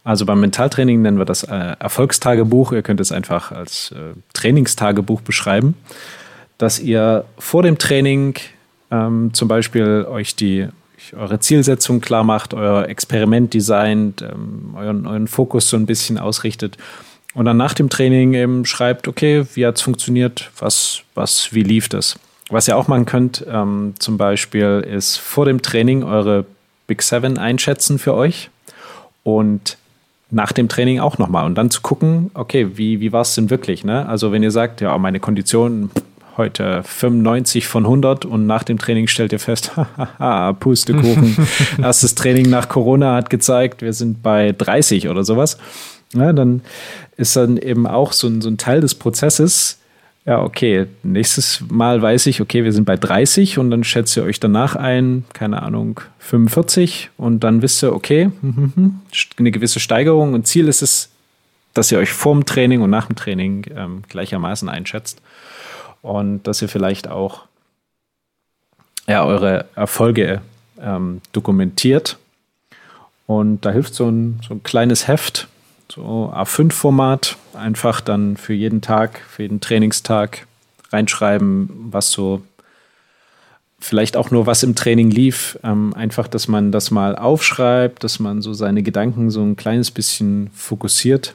Also beim Mentaltraining nennen wir das äh, Erfolgstagebuch. Ihr könnt es einfach als äh, Trainingstagebuch beschreiben, dass ihr vor dem Training ähm, zum Beispiel euch die eure Zielsetzung klar macht, euer Experiment designt, ähm, euren, euren Fokus so ein bisschen ausrichtet und dann nach dem Training eben schreibt, okay, wie hat es funktioniert, was, was, wie lief das? was ihr auch machen könnt, ähm, zum Beispiel ist vor dem Training eure Big Seven einschätzen für euch und nach dem Training auch nochmal und dann zu gucken, okay, wie, wie war es denn wirklich? Ne? Also wenn ihr sagt, ja, meine Kondition heute 95 von 100 und nach dem Training stellt ihr fest, Pustekuchen, erstes Training nach Corona hat gezeigt, wir sind bei 30 oder sowas. Ja, dann ist dann eben auch so ein, so ein Teil des Prozesses, ja, okay, nächstes Mal weiß ich, okay, wir sind bei 30 und dann schätzt ihr euch danach ein, keine Ahnung, 45 und dann wisst ihr, okay, eine gewisse Steigerung und Ziel ist es, dass ihr euch vorm Training und nach dem Training ähm, gleichermaßen einschätzt und dass ihr vielleicht auch ja, eure Erfolge ähm, dokumentiert. Und da hilft so ein, so ein kleines Heft, so A5-Format, einfach dann für jeden Tag, für jeden Trainingstag reinschreiben, was so vielleicht auch nur was im Training lief. Ähm, einfach, dass man das mal aufschreibt, dass man so seine Gedanken so ein kleines bisschen fokussiert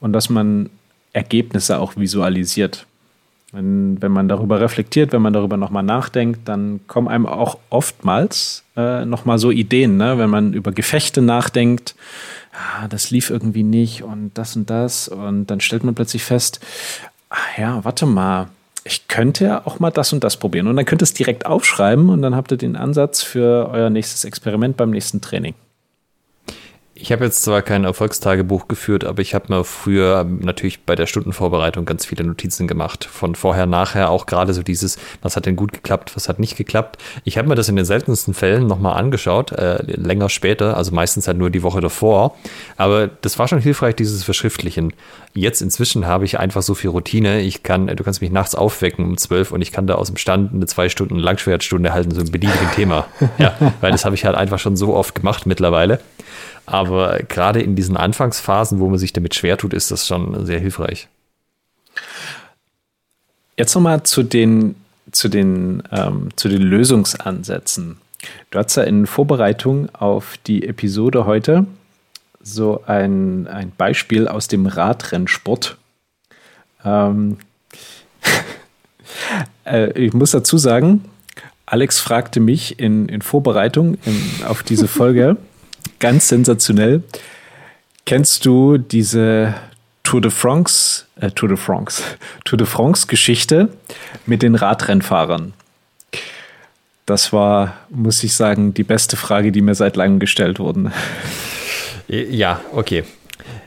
und dass man Ergebnisse auch visualisiert. Wenn, wenn man darüber reflektiert, wenn man darüber nochmal nachdenkt, dann kommen einem auch oftmals äh, nochmal so Ideen, ne? wenn man über Gefechte nachdenkt, ah, das lief irgendwie nicht und das und das und dann stellt man plötzlich fest, ach ja, warte mal, ich könnte ja auch mal das und das probieren und dann könnt ihr es direkt aufschreiben und dann habt ihr den Ansatz für euer nächstes Experiment beim nächsten Training. Ich habe jetzt zwar kein Erfolgstagebuch geführt, aber ich habe mir früher natürlich bei der Stundenvorbereitung ganz viele Notizen gemacht. Von vorher, nachher auch gerade so dieses, was hat denn gut geklappt, was hat nicht geklappt. Ich habe mir das in den seltensten Fällen nochmal angeschaut, äh, länger später, also meistens halt nur die Woche davor. Aber das war schon hilfreich, dieses Verschriftlichen. Jetzt inzwischen habe ich einfach so viel Routine. Ich kann, du kannst mich nachts aufwecken um zwölf und ich kann da aus dem Stand eine zwei Stunden Langschwertstunde halten, so ein beliebigen Thema. Ja, weil das habe ich halt einfach schon so oft gemacht mittlerweile. Aber gerade in diesen Anfangsphasen, wo man sich damit schwer tut, ist das schon sehr hilfreich. Jetzt nochmal zu den, zu, den, ähm, zu den Lösungsansätzen. Du hast ja in Vorbereitung auf die Episode heute so ein, ein Beispiel aus dem Radrennsport. Ähm, äh, ich muss dazu sagen, Alex fragte mich in, in Vorbereitung in, auf diese Folge, ganz sensationell. Kennst du diese Tour de France, äh, Tour de France, Tour de France Geschichte mit den Radrennfahrern? Das war, muss ich sagen, die beste Frage, die mir seit langem gestellt wurde. Ja, okay.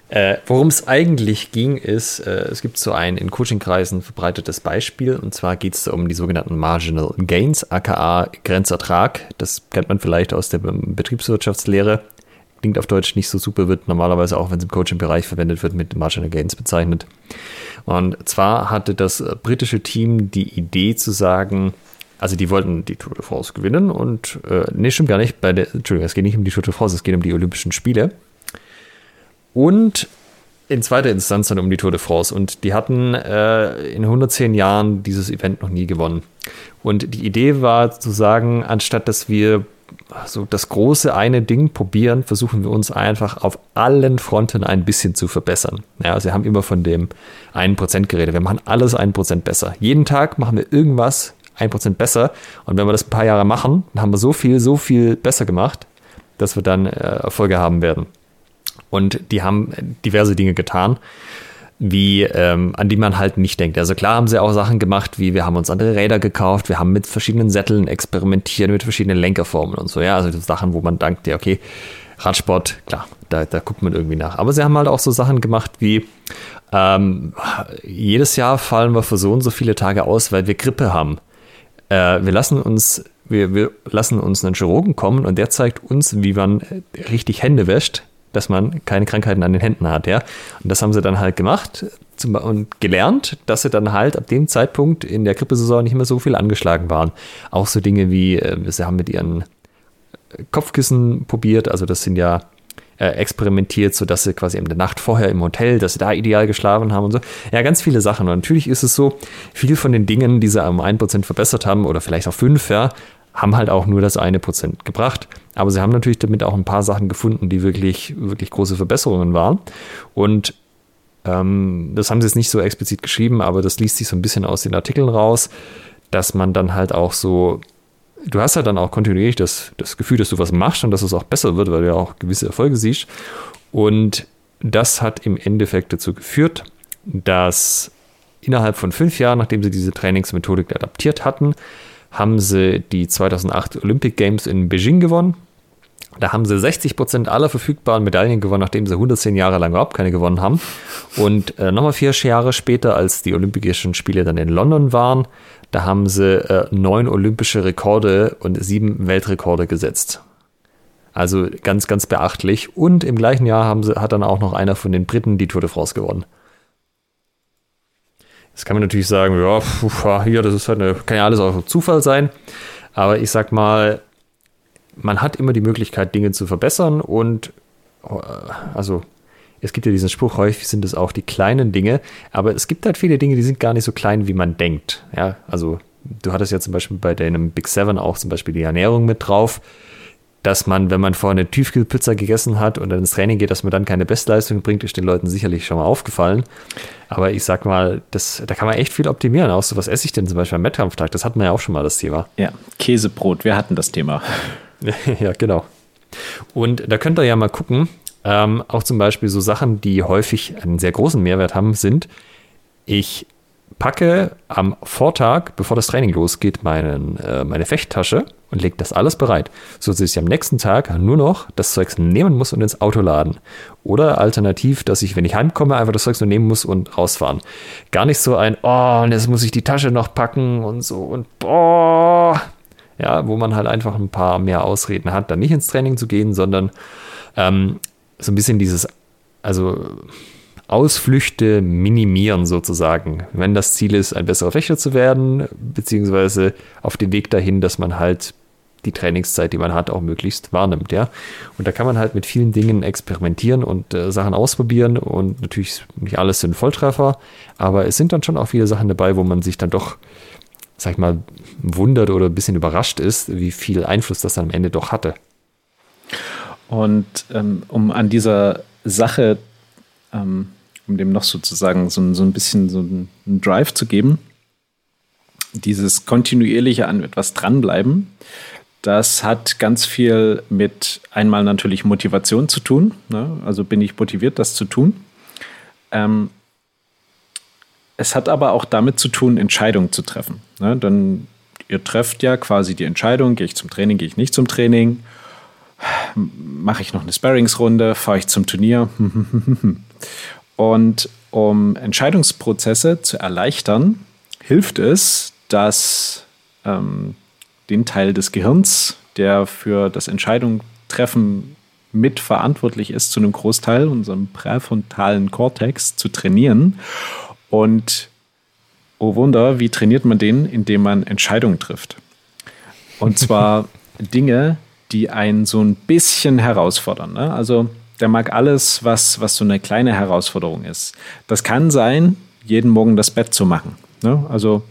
Äh, Worum es eigentlich ging, ist, äh, es gibt so ein in Coachingkreisen verbreitetes Beispiel und zwar geht es um die sogenannten Marginal Gains, aka Grenzertrag. Das kennt man vielleicht aus der Betriebswirtschaftslehre klingt auf Deutsch nicht so super, wird normalerweise auch, wenn es im Coaching-Bereich verwendet wird, mit Marginal Gains bezeichnet. Und zwar hatte das britische Team die Idee zu sagen, also die wollten die Tour de France gewinnen und, äh, nee, stimmt gar nicht, bei der, Entschuldigung, es geht nicht um die Tour de France, es geht um die Olympischen Spiele. Und in zweiter Instanz dann um die Tour de France. Und die hatten äh, in 110 Jahren dieses Event noch nie gewonnen. Und die Idee war zu sagen, anstatt dass wir so das große eine Ding probieren, versuchen wir uns einfach auf allen Fronten ein bisschen zu verbessern. Ja, sie haben immer von dem 1% geredet. Wir machen alles 1% besser. Jeden Tag machen wir irgendwas 1% besser. Und wenn wir das ein paar Jahre machen, dann haben wir so viel, so viel besser gemacht, dass wir dann äh, Erfolge haben werden. Und die haben diverse Dinge getan wie ähm, an die man halt nicht denkt. Also klar haben sie auch Sachen gemacht, wie wir haben uns andere Räder gekauft, wir haben mit verschiedenen Sätteln experimentiert, mit verschiedenen Lenkerformen und so, ja, also Sachen, wo man denkt, ja, okay, Radsport, klar, da, da guckt man irgendwie nach. Aber sie haben halt auch so Sachen gemacht wie ähm, jedes Jahr fallen wir für so und so viele Tage aus, weil wir Grippe haben. Äh, wir lassen uns wir, wir lassen uns einen Chirurgen kommen und der zeigt uns, wie man richtig Hände wäscht dass man keine Krankheiten an den Händen hat, ja. Und das haben sie dann halt gemacht und gelernt, dass sie dann halt ab dem Zeitpunkt in der Grippesaison nicht mehr so viel angeschlagen waren. Auch so Dinge wie, äh, sie haben mit ihren Kopfkissen probiert, also das sind ja äh, experimentiert, sodass sie quasi in der Nacht vorher im Hotel, dass sie da ideal geschlafen haben und so. Ja, ganz viele Sachen. Und natürlich ist es so, viel von den Dingen, die sie um 1% verbessert haben oder vielleicht auch 5, ja, haben halt auch nur das eine Prozent gebracht. Aber sie haben natürlich damit auch ein paar Sachen gefunden, die wirklich, wirklich große Verbesserungen waren. Und ähm, das haben sie jetzt nicht so explizit geschrieben, aber das liest sich so ein bisschen aus den Artikeln raus, dass man dann halt auch so, du hast halt dann auch kontinuierlich das, das Gefühl, dass du was machst und dass es auch besser wird, weil du ja auch gewisse Erfolge siehst. Und das hat im Endeffekt dazu geführt, dass innerhalb von fünf Jahren, nachdem sie diese Trainingsmethodik adaptiert hatten, haben sie die 2008 Olympic Games in Beijing gewonnen. Da haben sie 60 Prozent aller verfügbaren Medaillen gewonnen, nachdem sie 110 Jahre lang überhaupt keine gewonnen haben. Und äh, nochmal vier Jahre später, als die Olympischen Spiele dann in London waren, da haben sie äh, neun olympische Rekorde und sieben Weltrekorde gesetzt. Also ganz, ganz beachtlich. Und im gleichen Jahr haben sie, hat dann auch noch einer von den Briten die Tour de France gewonnen. Jetzt kann man natürlich sagen, ja, pf, hier, das ist halt eine, kann ja alles auch Zufall sein. Aber ich sag mal, man hat immer die Möglichkeit, Dinge zu verbessern und äh, also es gibt ja diesen Spruch, häufig sind es auch die kleinen Dinge, aber es gibt halt viele Dinge, die sind gar nicht so klein, wie man denkt. Ja, also du hattest ja zum Beispiel bei deinem Big Seven auch zum Beispiel die Ernährung mit drauf dass man, wenn man vorher eine Tiefkühlpizza gegessen hat und dann ins Training geht, dass man dann keine Bestleistung bringt, ist den Leuten sicherlich schon mal aufgefallen. Aber ich sag mal, das, da kann man echt viel optimieren. Auch so, was esse ich denn zum Beispiel am Wettkampftag? Das hatten wir ja auch schon mal das Thema. Ja, Käsebrot, wir hatten das Thema. ja, genau. Und da könnt ihr ja mal gucken, ähm, auch zum Beispiel so Sachen, die häufig einen sehr großen Mehrwert haben, sind, ich packe am Vortag, bevor das Training losgeht, meinen, äh, meine Fechttasche und lege das alles bereit, so dass ich am nächsten Tag nur noch das Zeugs nehmen muss und ins Auto laden. Oder alternativ, dass ich, wenn ich heimkomme, einfach das Zeugs nur nehmen muss und rausfahren. Gar nicht so ein, oh, und jetzt muss ich die Tasche noch packen und so und boah. Ja, wo man halt einfach ein paar mehr Ausreden hat, dann nicht ins Training zu gehen, sondern ähm, so ein bisschen dieses, also Ausflüchte minimieren sozusagen, wenn das Ziel ist, ein besserer Fechter zu werden, beziehungsweise auf dem Weg dahin, dass man halt die Trainingszeit, die man hat, auch möglichst wahrnimmt, ja. Und da kann man halt mit vielen Dingen experimentieren und äh, Sachen ausprobieren und natürlich nicht alles sind Volltreffer, aber es sind dann schon auch viele Sachen dabei, wo man sich dann doch, sag ich mal, wundert oder ein bisschen überrascht ist, wie viel Einfluss das dann am Ende doch hatte. Und ähm, um an dieser Sache ähm, um dem noch sozusagen so, so ein bisschen so einen Drive zu geben. Dieses kontinuierliche an etwas dranbleiben, das hat ganz viel mit einmal natürlich Motivation zu tun. Ne? Also bin ich motiviert, das zu tun. Ähm, es hat aber auch damit zu tun, Entscheidungen zu treffen. Ne? Dann ihr trefft ja quasi die Entscheidung, gehe ich zum Training, gehe ich nicht zum Training, mache ich noch eine Sparringsrunde, fahre ich zum Turnier. Und um Entscheidungsprozesse zu erleichtern, hilft es, dass ähm, den Teil des Gehirns, der für das Entscheidungstreffen mitverantwortlich ist, zu einem Großteil, unserem präfrontalen Kortex, zu trainieren. Und oh Wunder, wie trainiert man den? Indem man Entscheidungen trifft. Und zwar Dinge, die einen so ein bisschen herausfordern. Ne? Also der mag alles, was, was so eine kleine Herausforderung ist. Das kann sein, jeden Morgen das Bett zu machen. Ne? Also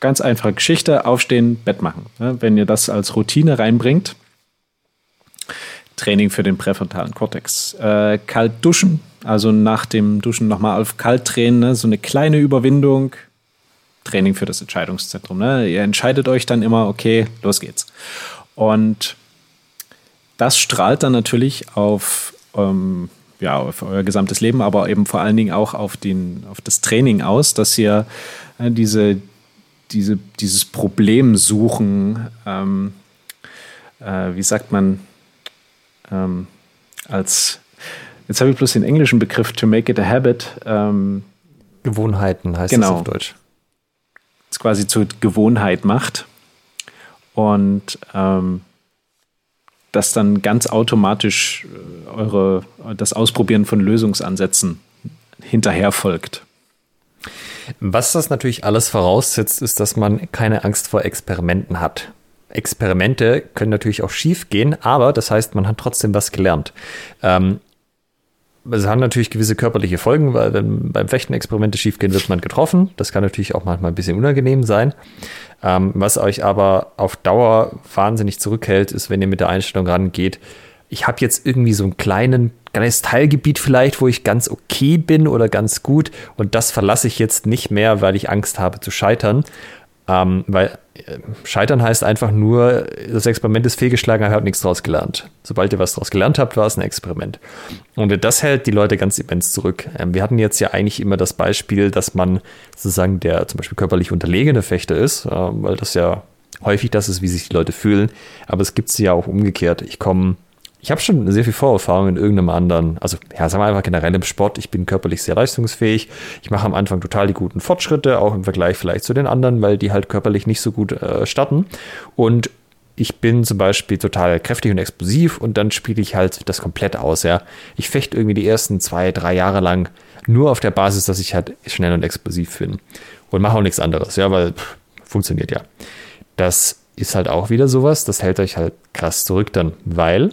ganz einfache Geschichte, aufstehen, Bett machen. Ne? Wenn ihr das als Routine reinbringt, Training für den präfrontalen Kortex. Äh, kalt duschen, also nach dem Duschen nochmal auf kalt drehen, ne? so eine kleine Überwindung. Training für das Entscheidungszentrum. Ne? Ihr entscheidet euch dann immer, okay, los geht's. Und das strahlt dann natürlich auf ähm, ja, auf euer gesamtes Leben, aber eben vor allen Dingen auch auf, den, auf das Training aus, dass ihr äh, diese, diese, dieses Problem suchen, ähm, äh, wie sagt man, ähm, als, jetzt habe ich bloß den englischen Begriff, to make it a habit. Ähm, Gewohnheiten heißt genau, das auf Deutsch. Es quasi zur Gewohnheit macht. Und ähm, dass dann ganz automatisch äh, eure, das Ausprobieren von Lösungsansätzen hinterher folgt. Was das natürlich alles voraussetzt, ist, dass man keine Angst vor Experimenten hat. Experimente können natürlich auch schief gehen, aber das heißt, man hat trotzdem was gelernt. Ähm, es haben natürlich gewisse körperliche Folgen, weil wenn beim Fechten Experimente schiefgehen, wird man getroffen. Das kann natürlich auch manchmal ein bisschen unangenehm sein. Ähm, was euch aber auf Dauer wahnsinnig zurückhält, ist, wenn ihr mit der Einstellung rangeht, ich habe jetzt irgendwie so einen kleinen, kleines Teilgebiet vielleicht, wo ich ganz okay bin oder ganz gut und das verlasse ich jetzt nicht mehr, weil ich Angst habe zu scheitern. Ähm, weil äh, Scheitern heißt einfach nur, das Experiment ist fehlgeschlagen, er hat nichts draus gelernt. Sobald ihr was draus gelernt habt, war es ein Experiment. Und das hält die Leute ganz immens zurück. Ähm, wir hatten jetzt ja eigentlich immer das Beispiel, dass man sozusagen der zum Beispiel körperlich unterlegene Fechter ist, äh, weil das ja häufig das ist, wie sich die Leute fühlen. Aber es gibt es ja auch umgekehrt. Ich komme ich habe schon sehr viel Vorerfahrung in irgendeinem anderen, also ja, sagen wir einfach generell im Sport. Ich bin körperlich sehr leistungsfähig. Ich mache am Anfang total die guten Fortschritte, auch im Vergleich vielleicht zu den anderen, weil die halt körperlich nicht so gut äh, starten. Und ich bin zum Beispiel total kräftig und explosiv und dann spiele ich halt das komplett aus, ja. Ich fechte irgendwie die ersten zwei, drei Jahre lang nur auf der Basis, dass ich halt schnell und explosiv bin. Und mache auch nichts anderes, ja, weil pff, funktioniert ja. Das ist halt auch wieder sowas, das hält euch halt krass zurück dann, weil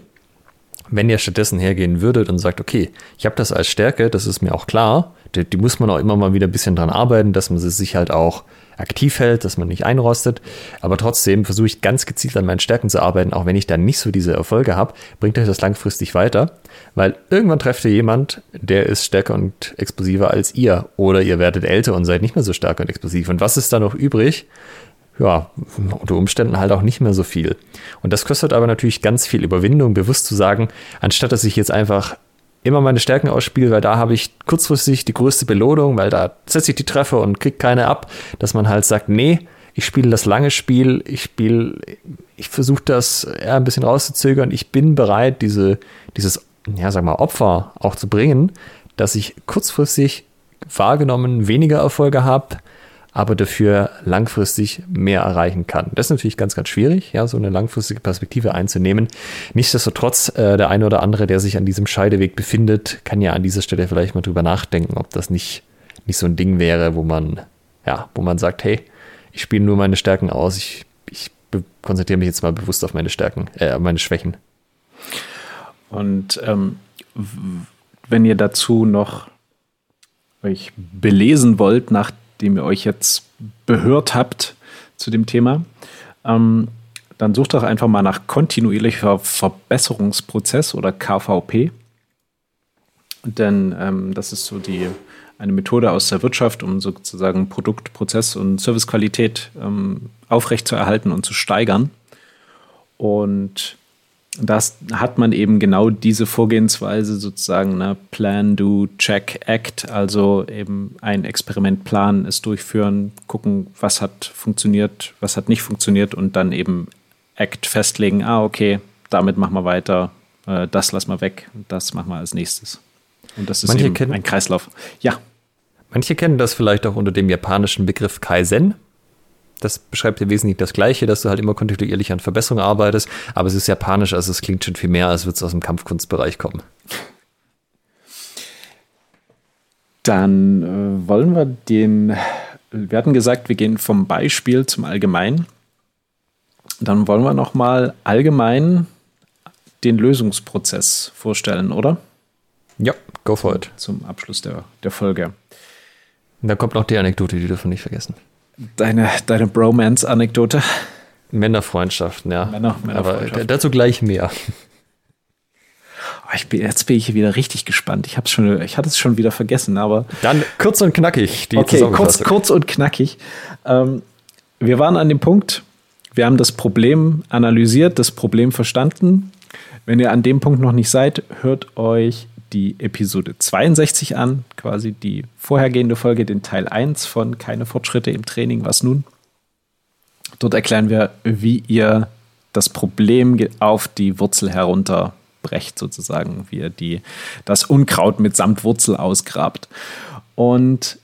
wenn ihr stattdessen hergehen würdet und sagt, okay, ich habe das als Stärke, das ist mir auch klar, die, die, muss man auch immer mal wieder ein bisschen dran arbeiten, dass man sich halt auch aktiv hält, dass man nicht einrostet. Aber trotzdem versuche ich ganz gezielt an meinen Stärken zu arbeiten, auch wenn ich dann nicht so diese Erfolge habe, bringt euch das langfristig weiter, weil irgendwann trefft ihr jemand, der ist stärker und explosiver als ihr oder ihr werdet älter und seid nicht mehr so stark und explosiv. Und was ist da noch übrig? Ja, unter Umständen halt auch nicht mehr so viel. Und das kostet aber natürlich ganz viel Überwindung, bewusst zu sagen, anstatt dass ich jetzt einfach immer meine Stärken ausspiele, weil da habe ich kurzfristig die größte Belohnung, weil da setze ich die Treffer und kriege keine ab, dass man halt sagt, nee, ich spiele das lange Spiel, ich spiele, ich versuche das eher ein bisschen rauszuzögern, ich bin bereit, diese, dieses, ja, sag mal, Opfer auch zu bringen, dass ich kurzfristig wahrgenommen weniger Erfolge habe, aber dafür langfristig mehr erreichen kann. Das ist natürlich ganz, ganz schwierig, ja, so eine langfristige Perspektive einzunehmen. Nichtsdestotrotz, äh, der eine oder andere, der sich an diesem Scheideweg befindet, kann ja an dieser Stelle vielleicht mal drüber nachdenken, ob das nicht, nicht so ein Ding wäre, wo man, ja, wo man sagt, hey, ich spiele nur meine Stärken aus, ich, ich konzentriere mich jetzt mal bewusst auf meine Stärken, äh, meine Schwächen. Und ähm, wenn ihr dazu noch euch belesen wollt nach dem ihr euch jetzt behört habt zu dem Thema, ähm, dann sucht doch einfach mal nach kontinuierlicher Verbesserungsprozess oder KVP. Denn ähm, das ist so die eine Methode aus der Wirtschaft, um sozusagen Produkt, Prozess und Servicequalität ähm, aufrechtzuerhalten und zu steigern. Und das hat man eben genau diese Vorgehensweise sozusagen, ne? Plan, Do, Check, Act, also eben ein Experiment planen, es durchführen, gucken, was hat funktioniert, was hat nicht funktioniert und dann eben Act festlegen, ah, okay, damit machen wir weiter, äh, das lassen wir weg, das machen wir als nächstes. Und das ist Manche eben ein Kreislauf. Ja. Manche kennen das vielleicht auch unter dem japanischen Begriff Kaizen das beschreibt ja wesentlich das Gleiche, dass du halt immer kontinuierlich an Verbesserungen arbeitest, aber es ist japanisch, also es klingt schon viel mehr, als würde es aus dem Kampfkunstbereich kommen. Dann äh, wollen wir den, wir hatten gesagt, wir gehen vom Beispiel zum Allgemein. Dann wollen wir nochmal allgemein den Lösungsprozess vorstellen, oder? Ja, go for it. Zum Abschluss der, der Folge. Und da kommt noch die Anekdote, die dürfen wir nicht vergessen. Deine, deine Bromance-Anekdote. Männerfreundschaften, ja. Männer, Männerfreundschaften. Aber dazu gleich mehr. Oh, ich bin, jetzt bin ich wieder richtig gespannt. Ich, hab's schon, ich hatte es schon wieder vergessen, aber. Dann kurz und knackig. Die okay, kurz, kurz und knackig. Ähm, wir waren an dem Punkt, wir haben das Problem analysiert, das Problem verstanden. Wenn ihr an dem Punkt noch nicht seid, hört euch die Episode 62 an, quasi die vorhergehende Folge, den Teil 1 von Keine Fortschritte im Training, was nun? Dort erklären wir, wie ihr das Problem auf die Wurzel herunterbrecht, sozusagen, wie ihr die, das Unkraut mitsamt Wurzel ausgrabt. Und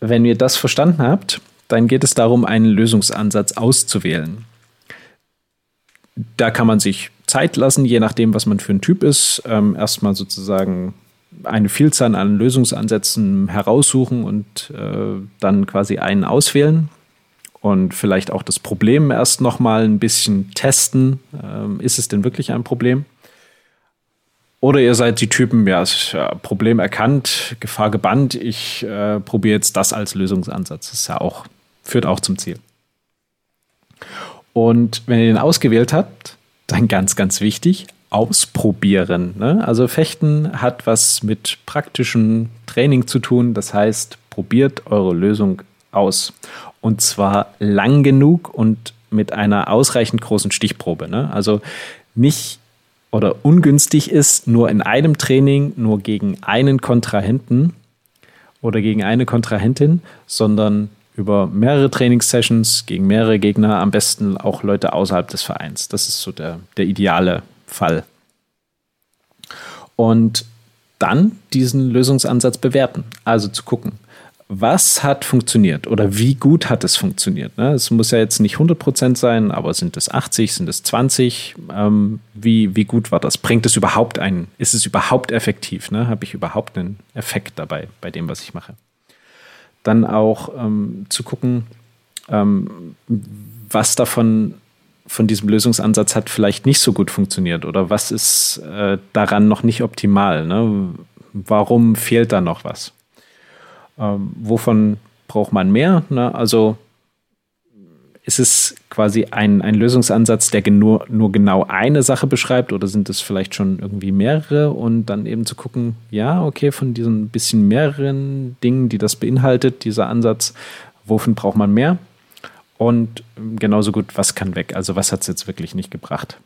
wenn ihr das verstanden habt, dann geht es darum, einen Lösungsansatz auszuwählen. Da kann man sich Zeit lassen, je nachdem, was man für ein Typ ist. Ähm, erstmal sozusagen eine Vielzahl an Lösungsansätzen heraussuchen und äh, dann quasi einen auswählen und vielleicht auch das Problem erst nochmal ein bisschen testen. Ähm, ist es denn wirklich ein Problem? Oder ihr seid die Typen, ja, ja Problem erkannt, Gefahr gebannt, ich äh, probiere jetzt das als Lösungsansatz. Das ist ja auch, führt auch zum Ziel. Und wenn ihr den ausgewählt habt, dann ganz, ganz wichtig, ausprobieren. Ne? Also Fechten hat was mit praktischem Training zu tun. Das heißt, probiert eure Lösung aus. Und zwar lang genug und mit einer ausreichend großen Stichprobe. Ne? Also nicht oder ungünstig ist, nur in einem Training, nur gegen einen Kontrahenten oder gegen eine Kontrahentin, sondern über mehrere Trainingssessions gegen mehrere Gegner, am besten auch Leute außerhalb des Vereins. Das ist so der, der ideale Fall. Und dann diesen Lösungsansatz bewerten. Also zu gucken, was hat funktioniert oder wie gut hat es funktioniert. Ne? Es muss ja jetzt nicht 100% sein, aber sind es 80, sind es 20? Ähm, wie, wie gut war das? Bringt es überhaupt einen? Ist es überhaupt effektiv? Ne? Habe ich überhaupt einen Effekt dabei bei dem, was ich mache? Dann auch ähm, zu gucken, ähm, was davon von diesem Lösungsansatz hat vielleicht nicht so gut funktioniert oder was ist äh, daran noch nicht optimal? Ne? Warum fehlt da noch was? Ähm, wovon braucht man mehr? Ne? Also ist es quasi ein, ein Lösungsansatz, der nur, nur genau eine Sache beschreibt oder sind es vielleicht schon irgendwie mehrere und dann eben zu gucken, ja, okay, von diesen bisschen mehreren Dingen, die das beinhaltet, dieser Ansatz, wovon braucht man mehr? Und genauso gut, was kann weg? Also was hat es jetzt wirklich nicht gebracht?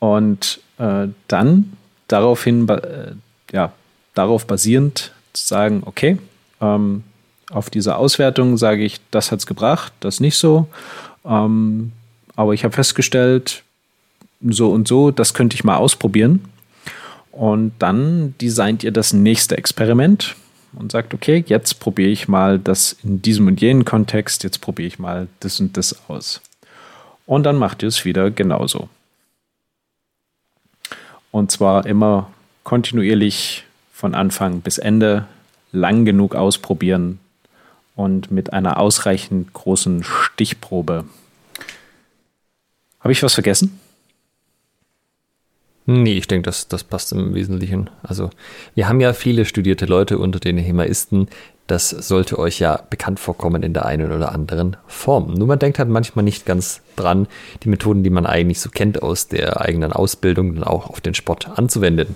Und äh, dann daraufhin, äh, ja, darauf basierend zu sagen, okay, ähm, auf diese Auswertung sage ich, das hat es gebracht, das nicht so. Ähm, aber ich habe festgestellt, so und so, das könnte ich mal ausprobieren. Und dann designt ihr das nächste Experiment und sagt, okay, jetzt probiere ich mal das in diesem und jenen Kontext, jetzt probiere ich mal das und das aus. Und dann macht ihr es wieder genauso. Und zwar immer kontinuierlich von Anfang bis Ende lang genug ausprobieren und mit einer ausreichend großen Stichprobe. Habe ich was vergessen? Nee, ich denke, das, das passt im Wesentlichen. Also, wir haben ja viele studierte Leute unter den Hemaisten. Das sollte euch ja bekannt vorkommen in der einen oder anderen Form. Nur man denkt halt manchmal nicht ganz dran, die Methoden, die man eigentlich so kennt aus der eigenen Ausbildung, dann auch auf den Sport anzuwenden.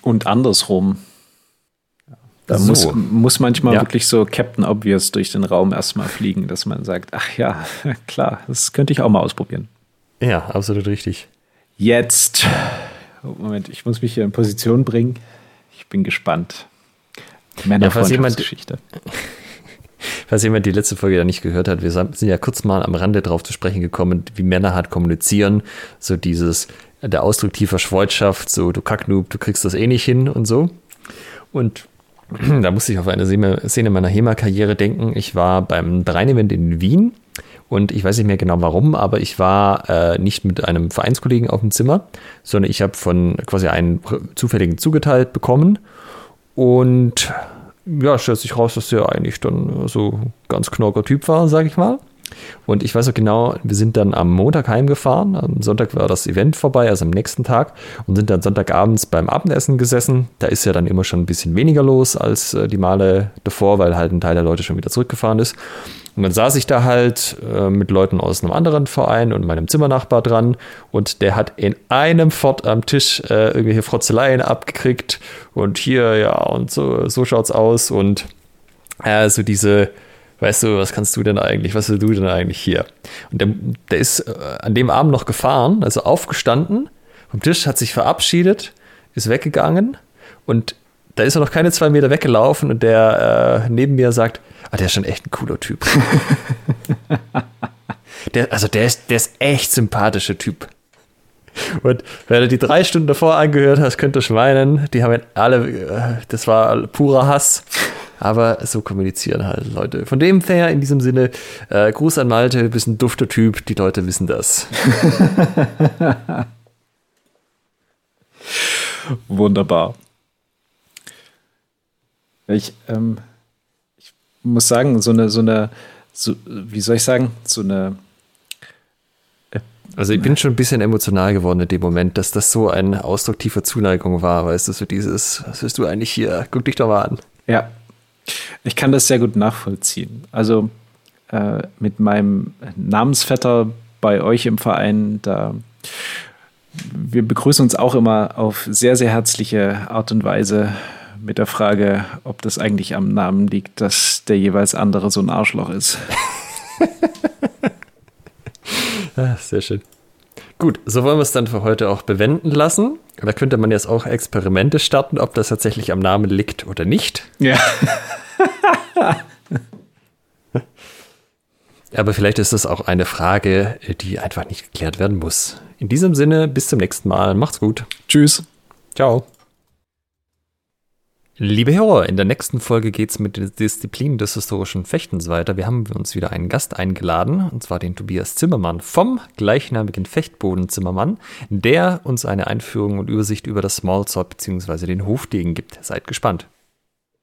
Und andersrum. Da so. muss, muss manchmal ja. wirklich so Captain Obvious durch den Raum erstmal fliegen, dass man sagt, ach ja, klar, das könnte ich auch mal ausprobieren. Ja, absolut richtig. Jetzt Moment, ich muss mich hier in Position bringen. Ich bin gespannt. Männerfreundschaftsgeschichte. Ja, falls jemand die letzte Folge ja nicht gehört hat, wir sind ja kurz mal am Rande drauf zu sprechen gekommen, wie Männer halt kommunizieren. So dieses, der Ausdruck tiefer Freundschaft, so du Kacknoob, du kriegst das eh nicht hin und so. Und da musste ich auf eine Szene meiner HEMA-Karriere denken. Ich war beim Drein-Event in Wien und ich weiß nicht mehr genau warum, aber ich war äh, nicht mit einem Vereinskollegen auf dem Zimmer, sondern ich habe von quasi einen zufälligen zugeteilt bekommen. Und ja, stellt sich raus, dass der eigentlich dann so ganz knorker Typ war, sage ich mal. Und ich weiß auch genau, wir sind dann am Montag heimgefahren. Am Sonntag war das Event vorbei, also am nächsten Tag. Und sind dann Sonntagabends beim Abendessen gesessen. Da ist ja dann immer schon ein bisschen weniger los als äh, die Male davor, weil halt ein Teil der Leute schon wieder zurückgefahren ist. Und dann saß ich da halt äh, mit Leuten aus einem anderen Verein und meinem Zimmernachbar dran und der hat in einem Fort am Tisch äh, irgendwelche Frotzeleien abgekriegt und hier, ja, und so, so schaut's aus und äh, so diese, weißt du, was kannst du denn eigentlich, was willst du denn eigentlich hier? Und der, der ist äh, an dem Abend noch gefahren, also aufgestanden, vom Tisch, hat sich verabschiedet, ist weggegangen und da ist er noch keine zwei Meter weggelaufen und der äh, neben mir sagt, ah, der ist schon echt ein cooler Typ. der, also der ist, der ist echt sympathischer Typ. Und wenn du die drei Stunden davor angehört hast, könnt ihr schweinen. Die haben alle, äh, das war purer Hass. Aber so kommunizieren halt Leute. Von dem her, in diesem Sinne, äh, Gruß an Malte, bist ein dufter Typ, die Leute wissen das. Wunderbar. Ich, ähm, ich muss sagen, so eine, so eine, so, wie soll ich sagen, so eine. Äh, also ich bin schon ein bisschen emotional geworden in dem Moment, dass das so ein Ausdruck tiefer Zuneigung war, weißt du, so dieses, was bist du eigentlich hier? Guck dich doch mal an. Ja, ich kann das sehr gut nachvollziehen. Also äh, mit meinem Namensvetter bei euch im Verein, da wir begrüßen uns auch immer auf sehr, sehr herzliche Art und Weise mit der Frage, ob das eigentlich am Namen liegt, dass der jeweils andere so ein Arschloch ist. ah, sehr schön. Gut, so wollen wir es dann für heute auch bewenden lassen. Da könnte man jetzt auch Experimente starten, ob das tatsächlich am Namen liegt oder nicht. Ja. Aber vielleicht ist es auch eine Frage, die einfach nicht geklärt werden muss. In diesem Sinne, bis zum nächsten Mal. Macht's gut. Tschüss. Ciao. Liebe Hörer, in der nächsten Folge geht es mit den Disziplinen des historischen Fechtens weiter. Wir haben uns wieder einen Gast eingeladen, und zwar den Tobias Zimmermann vom gleichnamigen Fechtboden Zimmermann, der uns eine Einführung und Übersicht über das Smallsword bzw. den Hofdegen gibt. Seid gespannt.